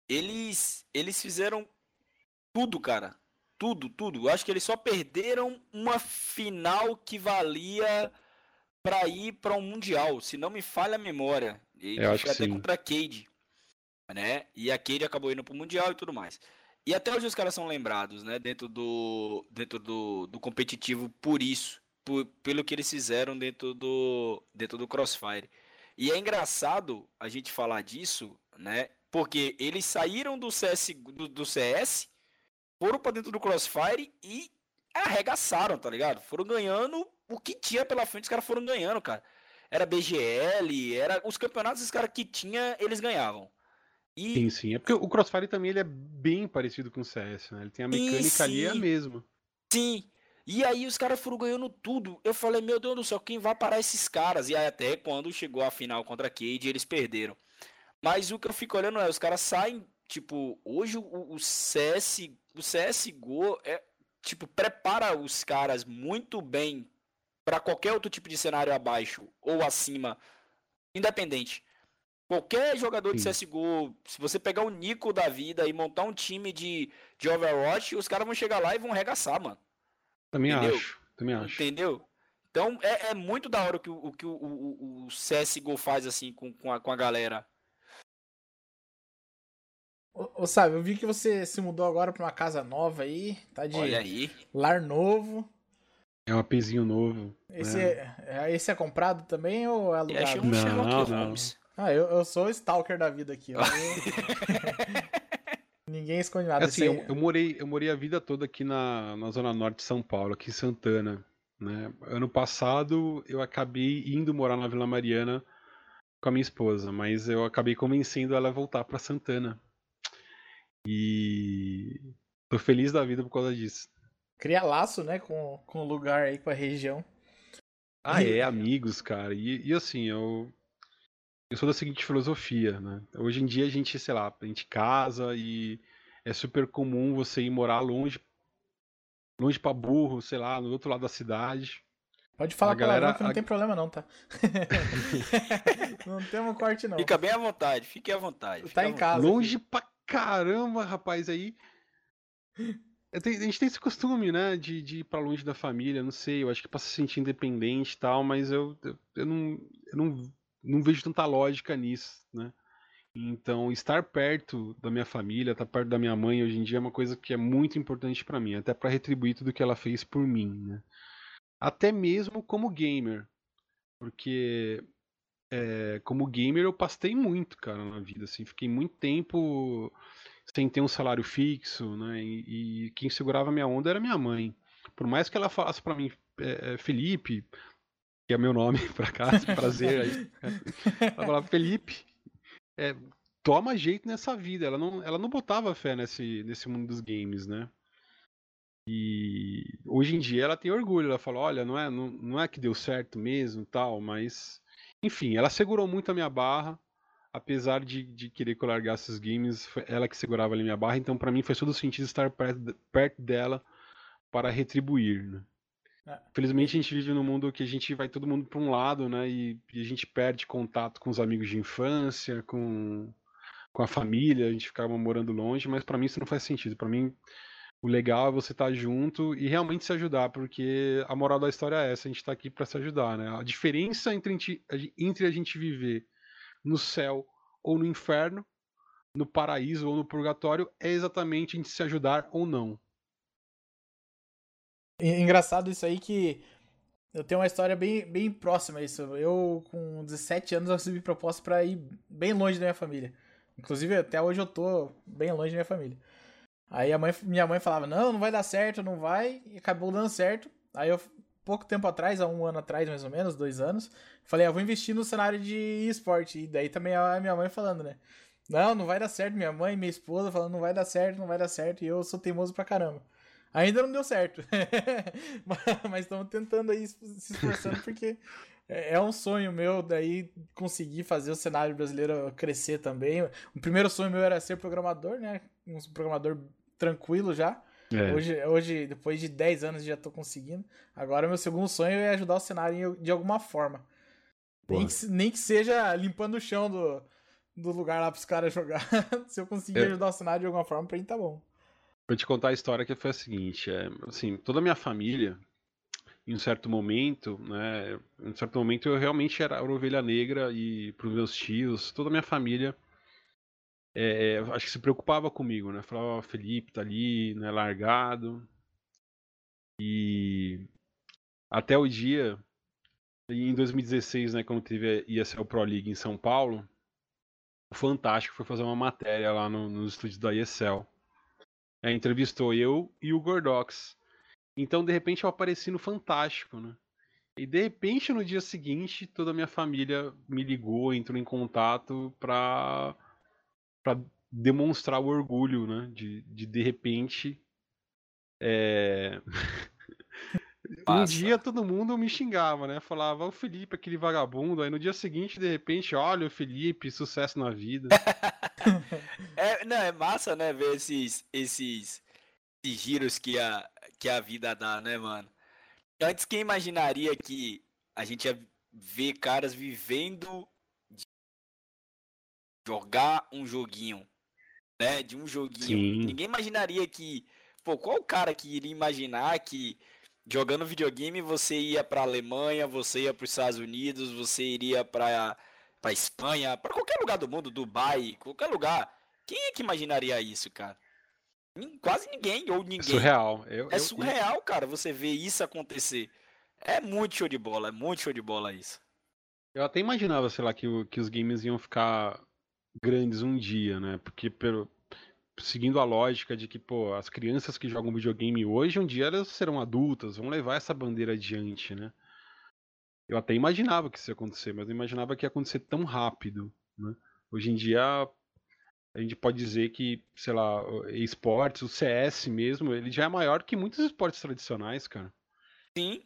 eles, eles fizeram tudo, cara. Tudo, tudo. Eu acho que eles só perderam uma final que valia para ir para um mundial, se não me falha a memória. E Eu acho que até sim. contra a Cade, né? E a Cade acabou indo pro mundial e tudo mais. E até hoje os caras são lembrados, né, dentro do dentro do, do competitivo por isso, por, pelo que eles fizeram dentro do dentro do Crossfire. E é engraçado a gente falar disso, né? Porque eles saíram do CS, do, do CS foram para dentro do Crossfire e arregaçaram, tá ligado? Foram ganhando o que tinha pela frente, os caras foram ganhando, cara. Era BGL, era os campeonatos os caras que tinha, eles ganhavam. E... Sim, sim. É porque o Crossfire também ele é bem parecido com o CS, né? Ele tem a mecânica sim, ali é a mesma. Sim. E aí os caras foram ganhando tudo. Eu falei, meu Deus do céu, quem vai parar esses caras? E aí até quando chegou a final contra a Cade, eles perderam. Mas o que eu fico olhando é, os caras saem, tipo, hoje o, o CS, o CSGO é, tipo, prepara os caras muito bem para qualquer outro tipo de cenário abaixo ou acima, independente. Qualquer jogador Sim. de CSGO, se você pegar o Nico da vida e montar um time de, de Overwatch, os caras vão chegar lá e vão arregaçar, mano. Também Entendeu? acho. Também acho. Entendeu? Então é, é muito da hora o que o, o, que o, o, o CSGO faz assim com, com, a, com a galera. Ô, sabe, eu vi que você se mudou agora pra uma casa nova aí, tá de Olha aí. lar novo. É um apezinho novo. Esse é. é, esse é comprado também ou é alugado? Não, não, não. Ah, eu, eu sou o stalker da vida aqui. Ninguém esconde nada. Assim, eu, eu, morei, eu morei a vida toda aqui na, na Zona Norte de São Paulo, aqui em Santana. Né? Ano passado eu acabei indo morar na Vila Mariana com a minha esposa, mas eu acabei convencendo ela a voltar para Santana. E tô feliz da vida por causa disso. Cria laço, né, com, com o lugar aí, com a região. Ah, é, amigos, cara. E, e assim, eu, eu sou da seguinte filosofia, né? Hoje em dia a gente, sei lá, a gente casa e é super comum você ir morar longe, longe pra burro, sei lá, no outro lado da cidade. Pode falar a galera que não a... tem problema não, tá? não temos corte não. Fica bem à vontade, fique à vontade. Tá em casa. Longe aqui. pra caramba, rapaz, aí... A gente tem esse costume, né, de, de ir pra longe da família, não sei, eu acho que pra se sentir independente e tal, mas eu, eu, eu não, eu não não vejo tanta lógica nisso, né? Então, estar perto da minha família, estar perto da minha mãe hoje em dia é uma coisa que é muito importante para mim, até para retribuir tudo que ela fez por mim, né? Até mesmo como gamer, porque é, como gamer eu pastei muito, cara, na vida, assim, fiquei muito tempo sem ter um salário fixo, né? E, e quem segurava minha onda era minha mãe. Por mais que ela falasse para mim, é, Felipe, que é meu nome, por acaso, prazer aí. Ela falava, Felipe, é, toma jeito nessa vida. Ela não, ela não botava fé nesse, nesse mundo dos games, né? E hoje em dia ela tem orgulho, ela fala, olha, não é, não, não é que deu certo mesmo tal, mas enfim, ela segurou muito a minha barra, apesar de, de querer que eu largasse os games, foi ela que segurava a minha barra, então para mim faz todo sentido estar perto, perto dela para retribuir, né? É. Felizmente a gente vive num mundo que a gente vai todo mundo para um lado, né? E, e, a gente perde contato com os amigos de infância, com, com a família, a gente ficava morando longe, mas para mim isso não faz sentido. Para mim o legal é você estar tá junto e realmente se ajudar, porque a moral da história é essa, a gente está aqui para se ajudar, né? A diferença entre, entre a gente viver no céu ou no inferno, no paraíso ou no purgatório, é exatamente gente se ajudar ou não. Engraçado isso aí que eu tenho uma história bem, bem próxima a isso. Eu, com 17 anos, recebi proposta para ir bem longe da minha família. Inclusive, até hoje eu tô bem longe da minha família. Aí a mãe, minha mãe falava, não, não vai dar certo, não vai. E acabou dando certo. Aí eu, pouco tempo atrás, há um ano atrás, mais ou menos, dois anos, falei, ah, vou investir no cenário de esporte. E daí também a minha mãe falando, né? Não, não vai dar certo. Minha mãe minha esposa falando, não vai dar certo, não vai dar certo. E eu sou teimoso pra caramba. Ainda não deu certo. Mas estamos tentando aí se esforçando porque é, é um sonho meu daí conseguir fazer o cenário brasileiro crescer também. O primeiro sonho meu era ser programador, né? Um programador tranquilo já. É. Hoje, hoje, depois de 10 anos, já tô conseguindo. Agora, meu segundo sonho é ajudar o cenário de alguma forma. Nem que, nem que, seja limpando o chão do, do lugar lá pros caras jogar. Se eu conseguir é. ajudar o cenário de alguma forma, pra mim tá bom. Vou te contar a história que foi a seguinte, é, assim, toda a minha família, em um certo momento, né, em um certo momento eu realmente era a ovelha negra e para os meus tios, toda a minha família, é, acho que se preocupava comigo, né, falava, oh, Felipe tá ali, né, largado, e até o dia, em 2016, né, quando teve a ESL Pro League em São Paulo, o Fantástico foi fazer uma matéria lá no, nos estúdios da ESL, é, entrevistou eu e o Gordox. Então, de repente, eu apareci no Fantástico, né? E de repente, no dia seguinte, toda a minha família me ligou, entrou em contato pra, pra demonstrar o orgulho, né? De de, de repente. É... um dia todo mundo me xingava, né? Falava, o Felipe, aquele vagabundo. Aí no dia seguinte, de repente, olha o Felipe, sucesso na vida. é, não, é massa, né? Ver esses, esses, esses giros que a, que a vida dá, né, mano? Antes, quem imaginaria que a gente ia ver caras vivendo jogar um joguinho, né? De um joguinho. Sim. Ninguém imaginaria que. Pô, qual o cara que iria imaginar que jogando videogame você ia para Alemanha, você ia para os Estados Unidos, você iria para para Espanha, para qualquer lugar do mundo, Dubai, qualquer lugar. Quem é que imaginaria isso, cara? Quase ninguém ou ninguém. É surreal. Eu, é surreal, eu... cara, você ver isso acontecer. É muito show de bola, é muito show de bola isso. Eu até imaginava, sei lá, que, que os games iam ficar grandes um dia, né? Porque pelo, seguindo a lógica de que, pô, as crianças que jogam videogame hoje, um dia elas serão adultas, vão levar essa bandeira adiante, né? Eu até imaginava que isso ia acontecer, mas não imaginava que ia acontecer tão rápido, né? Hoje em dia, a gente pode dizer que, sei lá, esportes, o CS mesmo, ele já é maior que muitos esportes tradicionais, cara. Sim.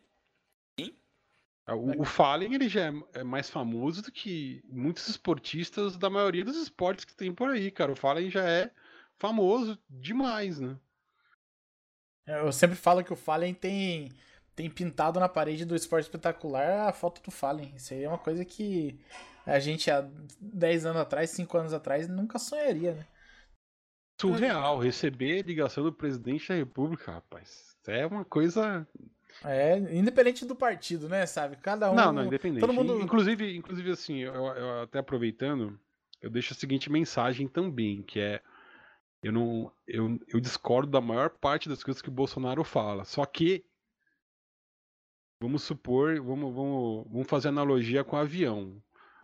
É, o, o Fallen, ele já é, é mais famoso do que muitos esportistas da maioria dos esportes que tem por aí, cara. O Fallen já é famoso demais, né? É, eu sempre falo que o Fallen tem, tem pintado na parede do esporte espetacular a foto do Fallen. Isso aí é uma coisa que a gente há 10 anos atrás, 5 anos atrás, nunca sonharia, né? Surreal, receber ligação do presidente da república, rapaz. É uma coisa. É, independente do partido, né, sabe? Cada um. Não, não, independente. Todo mundo... Inclusive, inclusive assim, eu, eu até aproveitando, eu deixo a seguinte mensagem também, que é eu não. Eu, eu discordo da maior parte das coisas que o Bolsonaro fala. Só que. Vamos supor, vamos, vamos, vamos fazer analogia com o avião.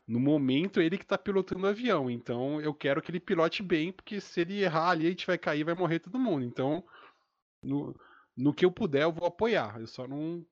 No momento, ele que está pilotando o avião. Então, eu quero que ele pilote bem, porque se ele errar ali, a gente vai cair vai morrer todo mundo. Então, no, no que eu puder, eu vou apoiar. Eu só não,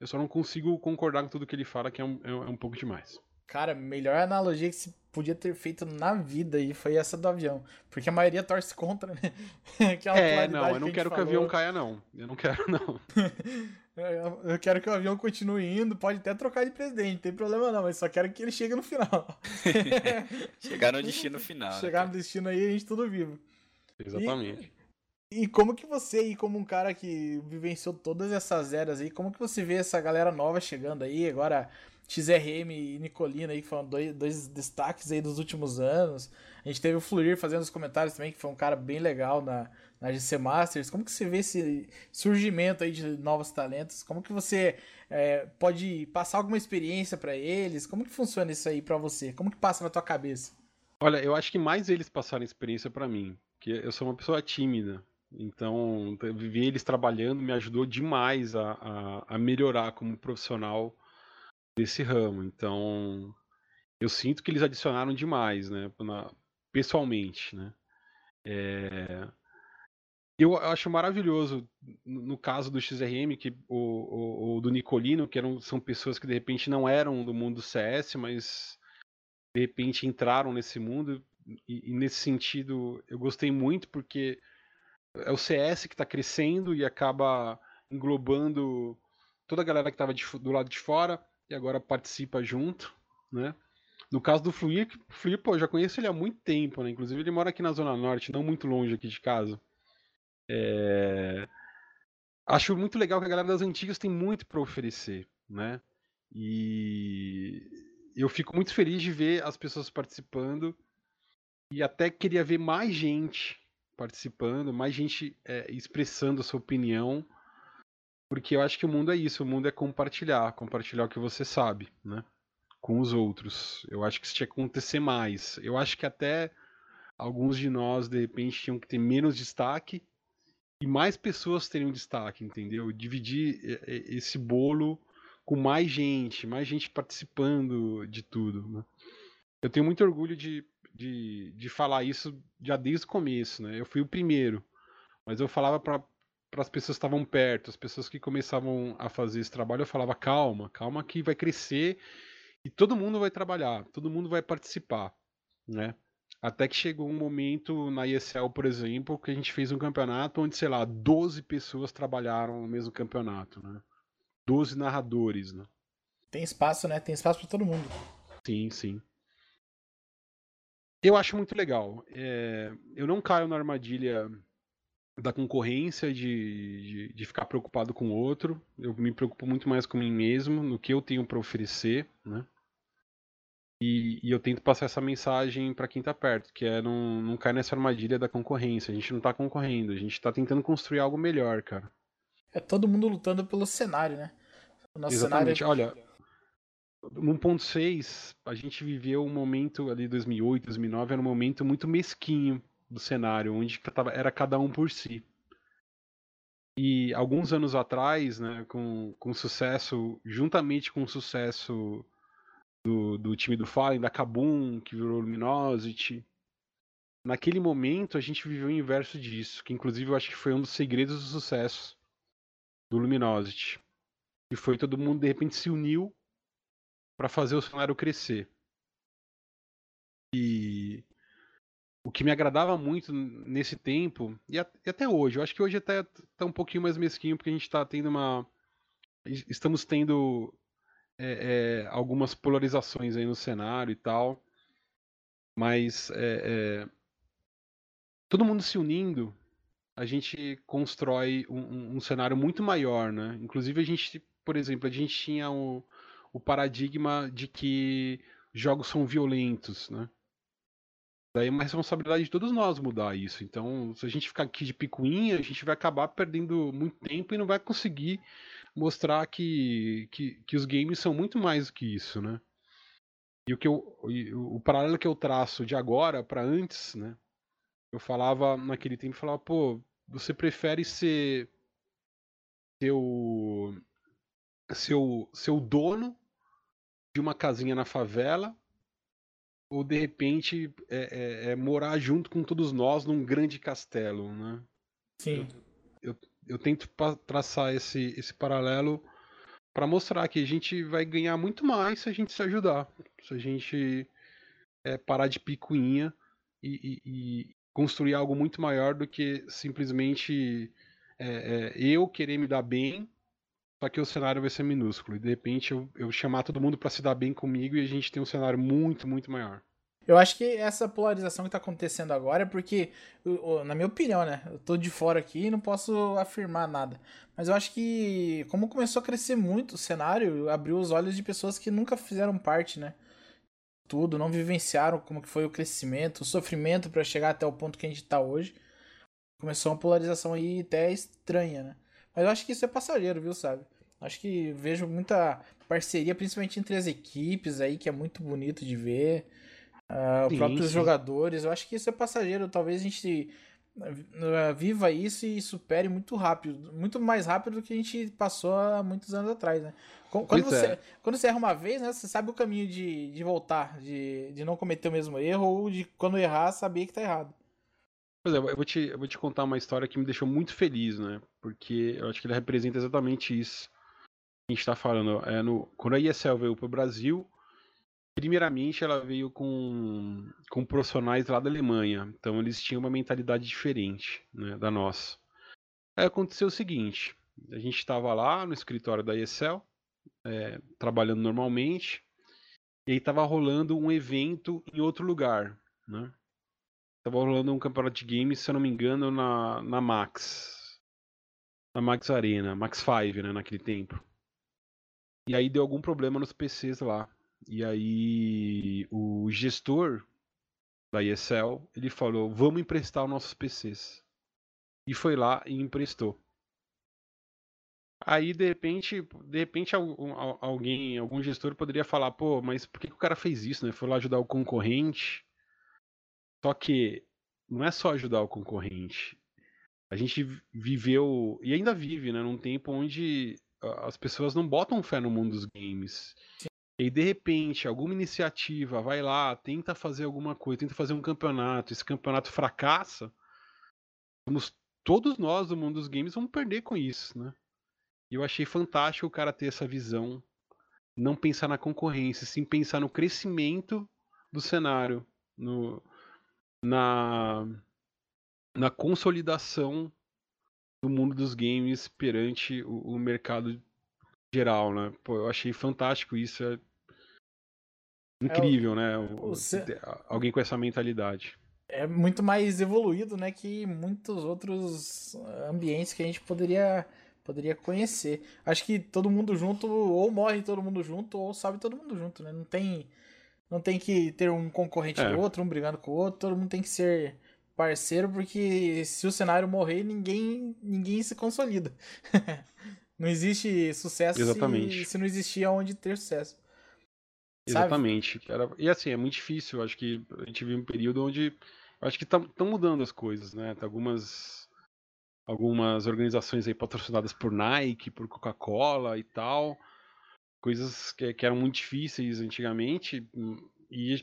eu só não consigo concordar com tudo que ele fala, que é um, é um é pouco demais. Cara, melhor analogia que se podia ter feito na vida e foi essa do avião. Porque a maioria torce contra, né? é, não, eu não que quero que o avião caia, não. Eu não quero, não. eu quero que o avião continue indo, pode até trocar de presidente, não tem problema não, mas só quero que ele chegue no final. Chegar no destino final. Né, Chegar né, no destino aí, a gente tudo vivo. Exatamente. E, e como que você aí, como um cara que vivenciou todas essas eras aí, como que você vê essa galera nova chegando aí, agora XRM e Nicolina aí, que foram dois, dois destaques aí dos últimos anos. A gente teve o Fluir fazendo os comentários também, que foi um cara bem legal na, na GC Masters. Como que você vê esse surgimento aí de novos talentos? Como que você é, pode passar alguma experiência para eles? Como que funciona isso aí para você? Como que passa na tua cabeça? Olha, eu acho que mais eles passaram experiência para mim, que eu sou uma pessoa tímida. Então, ver eles trabalhando me ajudou demais a, a, a melhorar como profissional desse ramo. Então, eu sinto que eles adicionaram demais, né? Na, pessoalmente, né? É, eu acho maravilhoso no caso do XRM que o, o, o, do Nicolino, que eram, são pessoas que de repente não eram do mundo CS, mas de repente entraram nesse mundo e, e nesse sentido eu gostei muito porque é o CS que está crescendo e acaba englobando toda a galera que estava do lado de fora e agora participa junto, né? No caso do Fluir, Fluir, pô, eu já conheço ele há muito tempo, né? Inclusive ele mora aqui na Zona Norte, não muito longe aqui de casa. É... Acho muito legal que a galera das antigas tem muito para oferecer, né? E eu fico muito feliz de ver as pessoas participando e até queria ver mais gente participando, mais gente é, expressando a sua opinião, porque eu acho que o mundo é isso, o mundo é compartilhar, compartilhar o que você sabe, né? Com os outros. Eu acho que isso tinha que acontecer mais. Eu acho que até alguns de nós, de repente, tinham que ter menos destaque e mais pessoas terem um destaque, entendeu? Dividir esse bolo com mais gente, mais gente participando de tudo. Né? Eu tenho muito orgulho de, de, de falar isso já desde o começo, né? Eu fui o primeiro, mas eu falava para as pessoas que estavam perto, as pessoas que começavam a fazer esse trabalho, eu falava calma, calma que vai crescer e todo mundo vai trabalhar, todo mundo vai participar, né? Até que chegou um momento na ESL, por exemplo, que a gente fez um campeonato onde, sei lá, 12 pessoas trabalharam no mesmo campeonato, né? 12 narradores, né? Tem espaço, né? Tem espaço para todo mundo. Sim, sim. Eu acho muito legal. É... eu não caio na armadilha da concorrência, de, de, de, ficar preocupado com o outro. Eu me preocupo muito mais com mim mesmo, no que eu tenho para oferecer, né? E, e, eu tento passar essa mensagem para quem tá perto, que é não, não cair nessa armadilha da concorrência. A gente não tá concorrendo, a gente tá tentando construir algo melhor, cara. É todo mundo lutando pelo cenário, né? O nosso Exatamente. Cenário... Olha, 1.6, a gente viveu um momento ali 2008, 2009, era um momento muito mesquinho do cenário, onde era cada um por si. E alguns anos atrás, né, com, com sucesso, juntamente com o sucesso do, do time do Fallen, da Kabum, que virou Luminosity. Naquele momento a gente viveu o inverso disso, que inclusive eu acho que foi um dos segredos do sucesso do Luminosity. E foi todo mundo de repente se uniu para fazer o cenário crescer. E o que me agradava muito nesse tempo, e, até hoje, eu acho que hoje até tá um pouquinho mais mesquinho, porque a gente está tendo uma. Estamos tendo é, é, algumas polarizações aí no cenário e tal. Mas é, é todo mundo se unindo, a gente constrói um, um, cenário muito maior, né? Inclusive a gente, por exemplo, a gente tinha o, o paradigma de que jogos são violentos, né? Daí é uma responsabilidade de todos nós mudar isso. Então, se a gente ficar aqui de picuinha, a gente vai acabar perdendo muito tempo e não vai conseguir mostrar que, que, que os games são muito mais do que isso, né? E o que eu, o paralelo que eu traço de agora para antes, né? Eu falava naquele tempo, falava, pô, você prefere ser seu seu seu dono de uma casinha na favela ou de repente é, é, é morar junto com todos nós num grande castelo, né? Sim. Eu, eu, eu tento traçar esse, esse paralelo para mostrar que a gente vai ganhar muito mais se a gente se ajudar, se a gente é, parar de picuinha e, e, e, construir algo muito maior do que simplesmente é, é, eu querer me dar bem, só que o cenário vai ser minúsculo. E de repente eu, eu chamar todo mundo para se dar bem comigo e a gente tem um cenário muito, muito maior. Eu acho que essa polarização que tá acontecendo agora é porque, na minha opinião, né? Eu tô de fora aqui e não posso afirmar nada. Mas eu acho que, como começou a crescer muito o cenário, abriu os olhos de pessoas que nunca fizeram parte, né? Tudo, não vivenciaram como que foi o crescimento, o sofrimento para chegar até o ponto que a gente tá hoje. Começou uma polarização aí até estranha, né? Mas eu acho que isso é passageiro, viu, sabe? Acho que vejo muita parceria, principalmente entre as equipes aí, que é muito bonito de ver. Uh, sim, próprios sim. jogadores, eu acho que isso é passageiro. Talvez a gente viva isso e supere muito rápido, muito mais rápido do que a gente passou há muitos anos atrás, né? Quando, você, é. quando você erra uma vez, né, você sabe o caminho de, de voltar, de, de não cometer o mesmo erro ou de quando errar saber que tá errado. Pois é, eu vou, te, eu vou te contar uma história que me deixou muito feliz, né? Porque eu acho que ele representa exatamente isso que a gente tá falando. É no, quando a ESL veio pro Brasil, primeiramente ela veio com, com profissionais lá da Alemanha. Então eles tinham uma mentalidade diferente né, da nossa. Aí aconteceu o seguinte, a gente estava lá no escritório da ESL, é, trabalhando normalmente, e aí estava rolando um evento em outro lugar, né? Tava rolando um campeonato de games, se eu não me engano, na, na Max. Na Max Arena, Max 5, né, naquele tempo. E aí deu algum problema nos PCs lá. E aí o gestor da ESL, ele falou, vamos emprestar os nossos PCs. E foi lá e emprestou. Aí, de repente, de repente alguém, algum gestor poderia falar, pô, mas por que, que o cara fez isso, né? Foi lá ajudar o concorrente. Só que não é só ajudar o concorrente. A gente viveu, e ainda vive, né, num tempo onde as pessoas não botam fé no mundo dos games. Sim. E de repente, alguma iniciativa vai lá, tenta fazer alguma coisa, tenta fazer um campeonato, esse campeonato fracassa, vamos, todos nós do mundo dos games vamos perder com isso, né? E eu achei fantástico o cara ter essa visão, não pensar na concorrência, sim pensar no crescimento do cenário, no, na, na consolidação do mundo dos games perante o, o mercado geral, né? Pô, eu achei fantástico isso, é incrível, é, né? O, Alguém com essa mentalidade. É muito mais evoluído, né, que muitos outros ambientes que a gente poderia poderia conhecer. Acho que todo mundo junto ou morre todo mundo junto ou sobe todo mundo junto, né? Não tem não tem que ter um concorrente é. do outro, um brigando com o outro, todo mundo tem que ser parceiro, porque se o cenário morrer, ninguém ninguém se consolida. Não existe sucesso Exatamente. Se, se não existir aonde ter sucesso. Exatamente. Cara. E assim, é muito difícil. Acho que a gente vive um período onde. Acho que estão tá, mudando as coisas, né? Tem algumas. Algumas organizações aí patrocinadas por Nike, por Coca-Cola e tal. Coisas que, que eram muito difíceis antigamente. E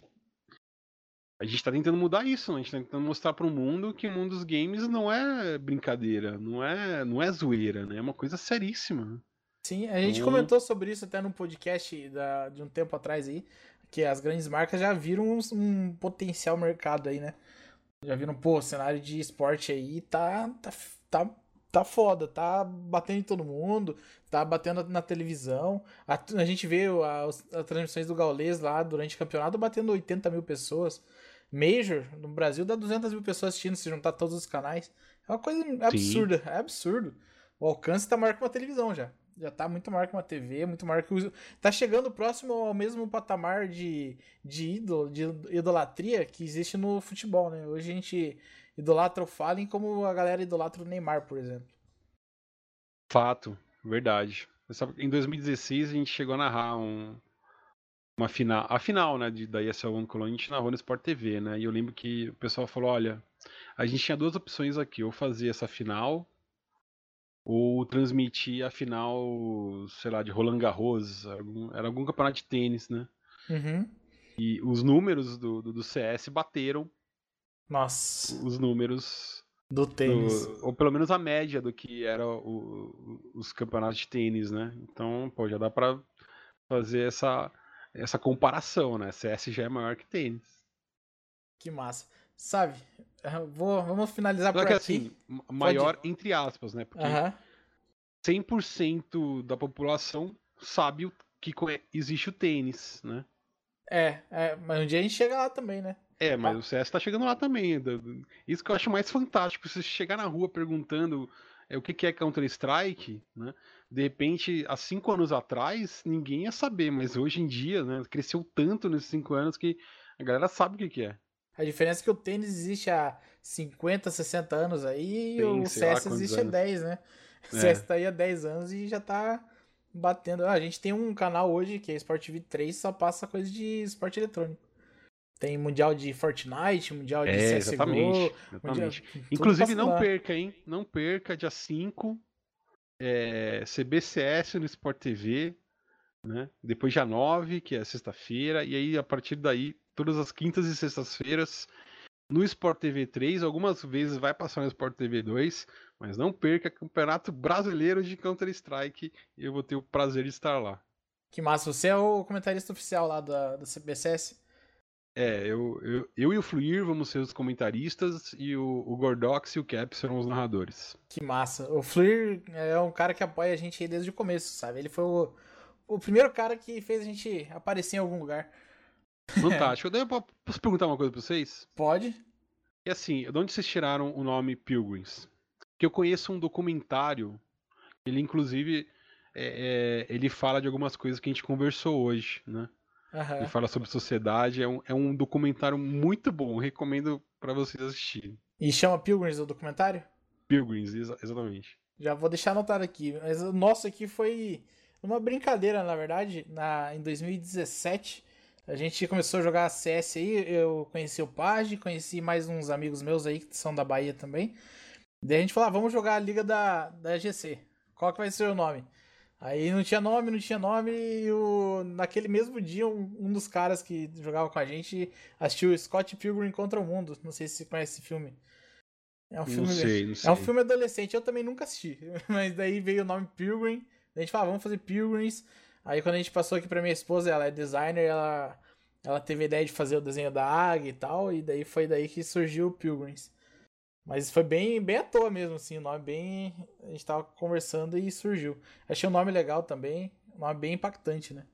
a gente está tentando mudar isso, né? a gente está tentando mostrar para o mundo que o mundo dos games não é brincadeira, não é, não é zoeira, né? É uma coisa seríssima. Sim, a gente então... comentou sobre isso até no podcast da, de um tempo atrás aí, que as grandes marcas já viram um, um potencial mercado aí, né? Já viram, pô, o cenário de esporte aí tá, tá, tá, tá foda, tá batendo em todo mundo, tá batendo na televisão. A, a gente vê as, transmissões do Gaules lá durante o campeonato batendo 80 mil pessoas. Major, no Brasil, dá 200 mil pessoas assistindo se juntar todos os canais. É uma coisa absurda, Sim. é absurdo. O alcance tá maior que uma televisão já. Já tá muito maior que uma TV, muito maior que o... Tá chegando próximo ao mesmo patamar de, de, ídolo, de idolatria que existe no futebol, né? Hoje a gente idolatra o Fallen como a galera idolatra o Neymar, por exemplo. Fato, verdade. Em 2016 a gente chegou a narrar um, uma final, a final, né, de, da ESL One Cologne, a gente narrou no Sport TV, né, e eu lembro que o pessoal falou, olha, a gente tinha duas opções aqui, ou fazer essa final, ou transmitir a final, sei lá, de Roland Garros, algum, era algum campeonato de tênis, né. Uhum. E os números do, do, do, CS bateram Nossa. os números do tênis. Do, ou pelo menos a média do que eram os campeonatos de tênis, né. Então, pô, já dá pra fazer essa essa comparação, né? CS já é maior que tênis. Que massa. Sabe, vou, vamos finalizar Só por que, aqui. Assim, maior Pode... entre aspas, né? Porque uhum. 100% da população sabe que existe o tênis, né? É, é, mas um dia a gente chega lá também, né? É, mas ah. o CS tá chegando lá também. Isso que eu acho mais fantástico. Se você chegar na rua perguntando é, o que é Counter-Strike, né? de repente, há cinco anos atrás, ninguém ia saber, mas hoje em dia, né, cresceu tanto nesses cinco anos que a galera sabe o que, que é. A diferença é que o tênis existe há 50, 60 anos aí e o CS existe anos. há 10, né? O é. CS tá aí há 10 anos e já tá batendo. Ah, a gente tem um canal hoje que é Sport TV 3, só passa coisa de esporte eletrônico. Tem mundial de Fortnite, mundial de é, CSGO. Exatamente. exatamente. Mundial... Inclusive, não perca, hein? Não perca, dia 5, é, CBCS no Sport TV, né? Depois dia 9, que é sexta-feira, e aí a partir daí, todas as quintas e sextas-feiras, no Sport TV 3, algumas vezes vai passar no Sport TV 2, mas não perca Campeonato Brasileiro de Counter-Strike, eu vou ter o prazer de estar lá. Que massa, você é o comentarista oficial lá da, da CBCS? É, eu, eu, eu e o Fluir vamos ser os comentaristas e o, o Gordox e o Cap serão os narradores. Que massa. O Fluir é um cara que apoia a gente aí desde o começo, sabe? Ele foi o, o primeiro cara que fez a gente aparecer em algum lugar. Fantástico. Eu posso perguntar uma coisa pra vocês? Pode. E assim, de onde vocês tiraram o nome Pilgrims? Que eu conheço um documentário, ele inclusive é, é, ele fala de algumas coisas que a gente conversou hoje, né? Uhum. Ele fala sobre sociedade, é um, é um documentário muito bom, recomendo para vocês assistirem. E chama Pilgrims o documentário? Pilgrims, exa exatamente. Já vou deixar anotado aqui. Mas o nosso aqui foi uma brincadeira, na verdade, na, em 2017. A gente começou a jogar CS aí, eu conheci o Page, conheci mais uns amigos meus aí que são da Bahia também. Daí a gente falou, ah, vamos jogar a liga da, da GC. Qual que vai ser o nome? Aí não tinha nome, não tinha nome, e o... naquele mesmo dia, um, um, dos caras que jogava com a gente assistiu Scott Pilgrim contra o Mundo. Não sei se você conhece esse filme. É um filme. Não sei, não sei. É um filme adolescente, eu também nunca assisti. Mas daí veio o nome Pilgrim. a gente falou, ah, vamos fazer Pilgrims. Aí quando a gente passou aqui pra minha esposa, ela é designer, ela, ela teve a ideia de fazer o desenho da águia e tal, e daí foi daí que surgiu o Pilgrims. Mas foi bem, bem à toa mesmo, assim, o nome bem. A gente tava conversando e surgiu. Achei o nome legal também, um nome bem impactante, né?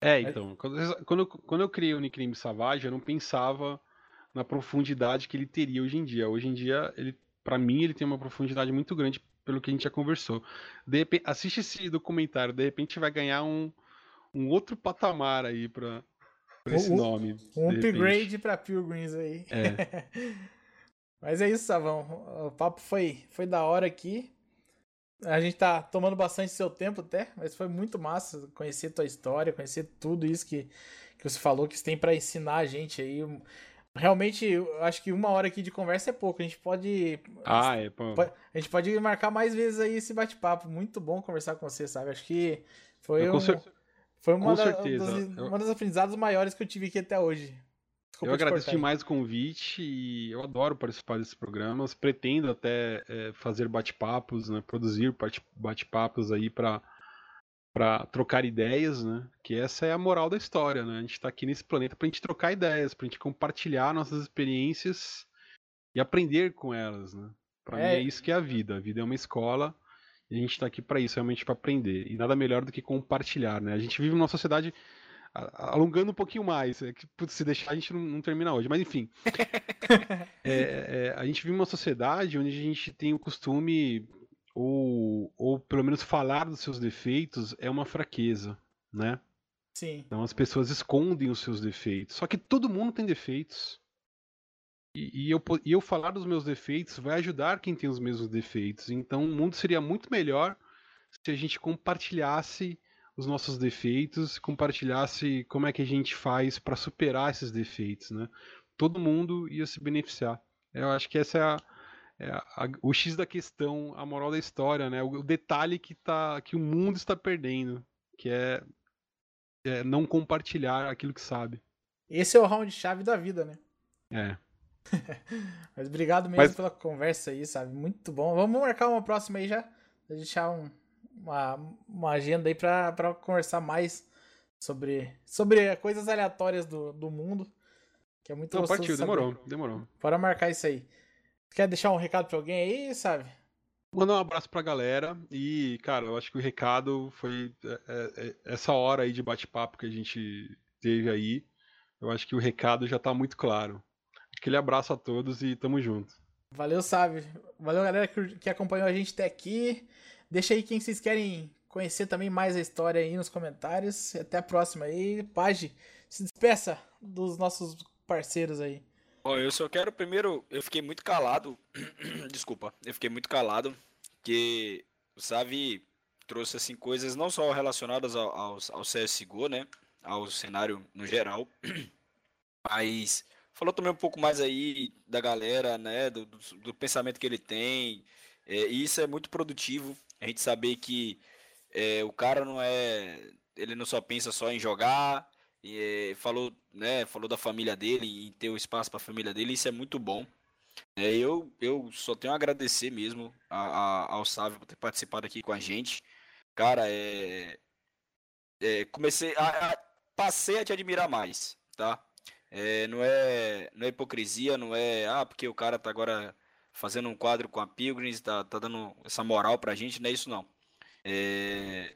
É, então, quando, eu, quando eu criei o Nickname Savage, eu não pensava na profundidade que ele teria hoje em dia. Hoje em dia, ele, para mim, ele tem uma profundidade muito grande pelo que a gente já conversou. De repente, assiste esse documentário, de repente vai ganhar um, um outro patamar aí pra, pra esse um, nome. Um upgrade pra Pilgrims aí. É. Mas é isso, Savão. O papo foi, foi da hora aqui. A gente tá tomando bastante seu tempo até, mas foi muito massa conhecer tua história, conhecer tudo isso que, que você falou que você tem para ensinar a gente aí. Realmente, eu acho que uma hora aqui de conversa é pouco. A gente pode. Ah, é. A gente pode marcar mais vezes aí esse bate-papo. Muito bom conversar com você, sabe? Acho que foi, um, foi uma, da, das, uma das aprendizados maiores que eu tive aqui até hoje. Desculpa eu agradeço demais o convite e eu adoro participar desses programas. Pretendo até é, fazer bate-papos, né, produzir bate-papos aí para para trocar ideias, né? Que essa é a moral da história, né? A gente está aqui nesse planeta para a gente trocar ideias, para a gente compartilhar nossas experiências e aprender com elas, né? Para é... mim é isso que é a vida. A vida é uma escola e a gente está aqui para isso, realmente para aprender. E nada melhor do que compartilhar, né? A gente vive numa sociedade alongando um pouquinho mais. É que, putz, se deixar, a gente não, não termina hoje. Mas enfim. é, é, a gente vive uma sociedade onde a gente tem o costume, ou, ou pelo menos falar dos seus defeitos, é uma fraqueza, né? Sim. Então as pessoas escondem os seus defeitos. Só que todo mundo tem defeitos. E, e, eu, e eu falar dos meus defeitos vai ajudar quem tem os mesmos defeitos. Então o mundo seria muito melhor se a gente compartilhasse os nossos defeitos, compartilhasse como é que a gente faz para superar esses defeitos, né? Todo mundo ia se beneficiar. Eu acho que essa é, a, é a, o X da questão, a moral da história, né? O, o, detalhe que, tá, que o mundo está perdendo, que é, é não compartilhar aquilo que sabe. Esse é o round-chave da vida, né? É. Mas obrigado mesmo Mas... pela conversa aí, sabe? Muito bom. Vamos marcar uma próxima aí já. Deixar um, uma, uma agenda aí pra, pra conversar mais sobre, sobre coisas aleatórias do, do mundo. Que é muito Não, partiu, demorou, demorou. Bora marcar isso aí. Quer deixar um recado pra alguém aí, sabe? Mandar um abraço pra galera e, cara, eu acho que o recado foi é, é, é, essa hora aí de bate-papo que a gente teve aí. Eu acho que o recado já tá muito claro. Aquele abraço a todos e tamo junto. Valeu, sabe? Valeu, galera que, que acompanhou a gente até aqui. Deixa aí quem vocês querem conhecer também mais a história aí nos comentários. Até a próxima aí. Page, se despeça dos nossos parceiros aí. Ó, eu só quero primeiro. Eu fiquei muito calado. Desculpa, eu fiquei muito calado. Que o Savi trouxe assim coisas não só relacionadas ao, ao, ao CSGO, né? Ao cenário no geral. Mas falou também um pouco mais aí da galera, né? Do, do, do pensamento que ele tem. É, e isso é muito produtivo. A gente saber que é, o cara não é. Ele não só pensa só em jogar. E, é, falou, né, falou da família dele, em ter o espaço para a família dele, isso é muito bom. É, eu, eu só tenho a agradecer mesmo a, a, ao Sávio por ter participado aqui com a gente. Cara, é, é comecei a, a, passei a te admirar mais, tá? É, não é não é hipocrisia, não é ah porque o cara tá agora fazendo um quadro com a Pilgrims, tá, tá dando essa moral pra gente, não é isso não. É,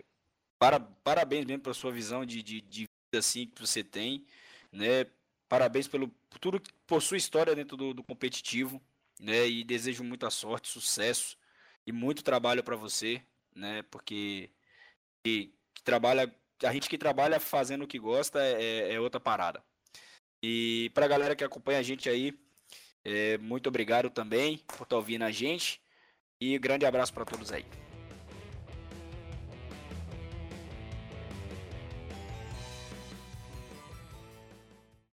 para, parabéns mesmo pela sua visão de, de, de vida assim que você tem, né? Parabéns pelo por tudo por sua história dentro do, do competitivo, né? E desejo muita sorte, sucesso e muito trabalho para você, né? Porque que, que, trabalha a gente que trabalha fazendo o que gosta é, é outra parada. E para a galera que acompanha a gente aí, é, muito obrigado também por estar ouvindo a gente e grande abraço para todos aí.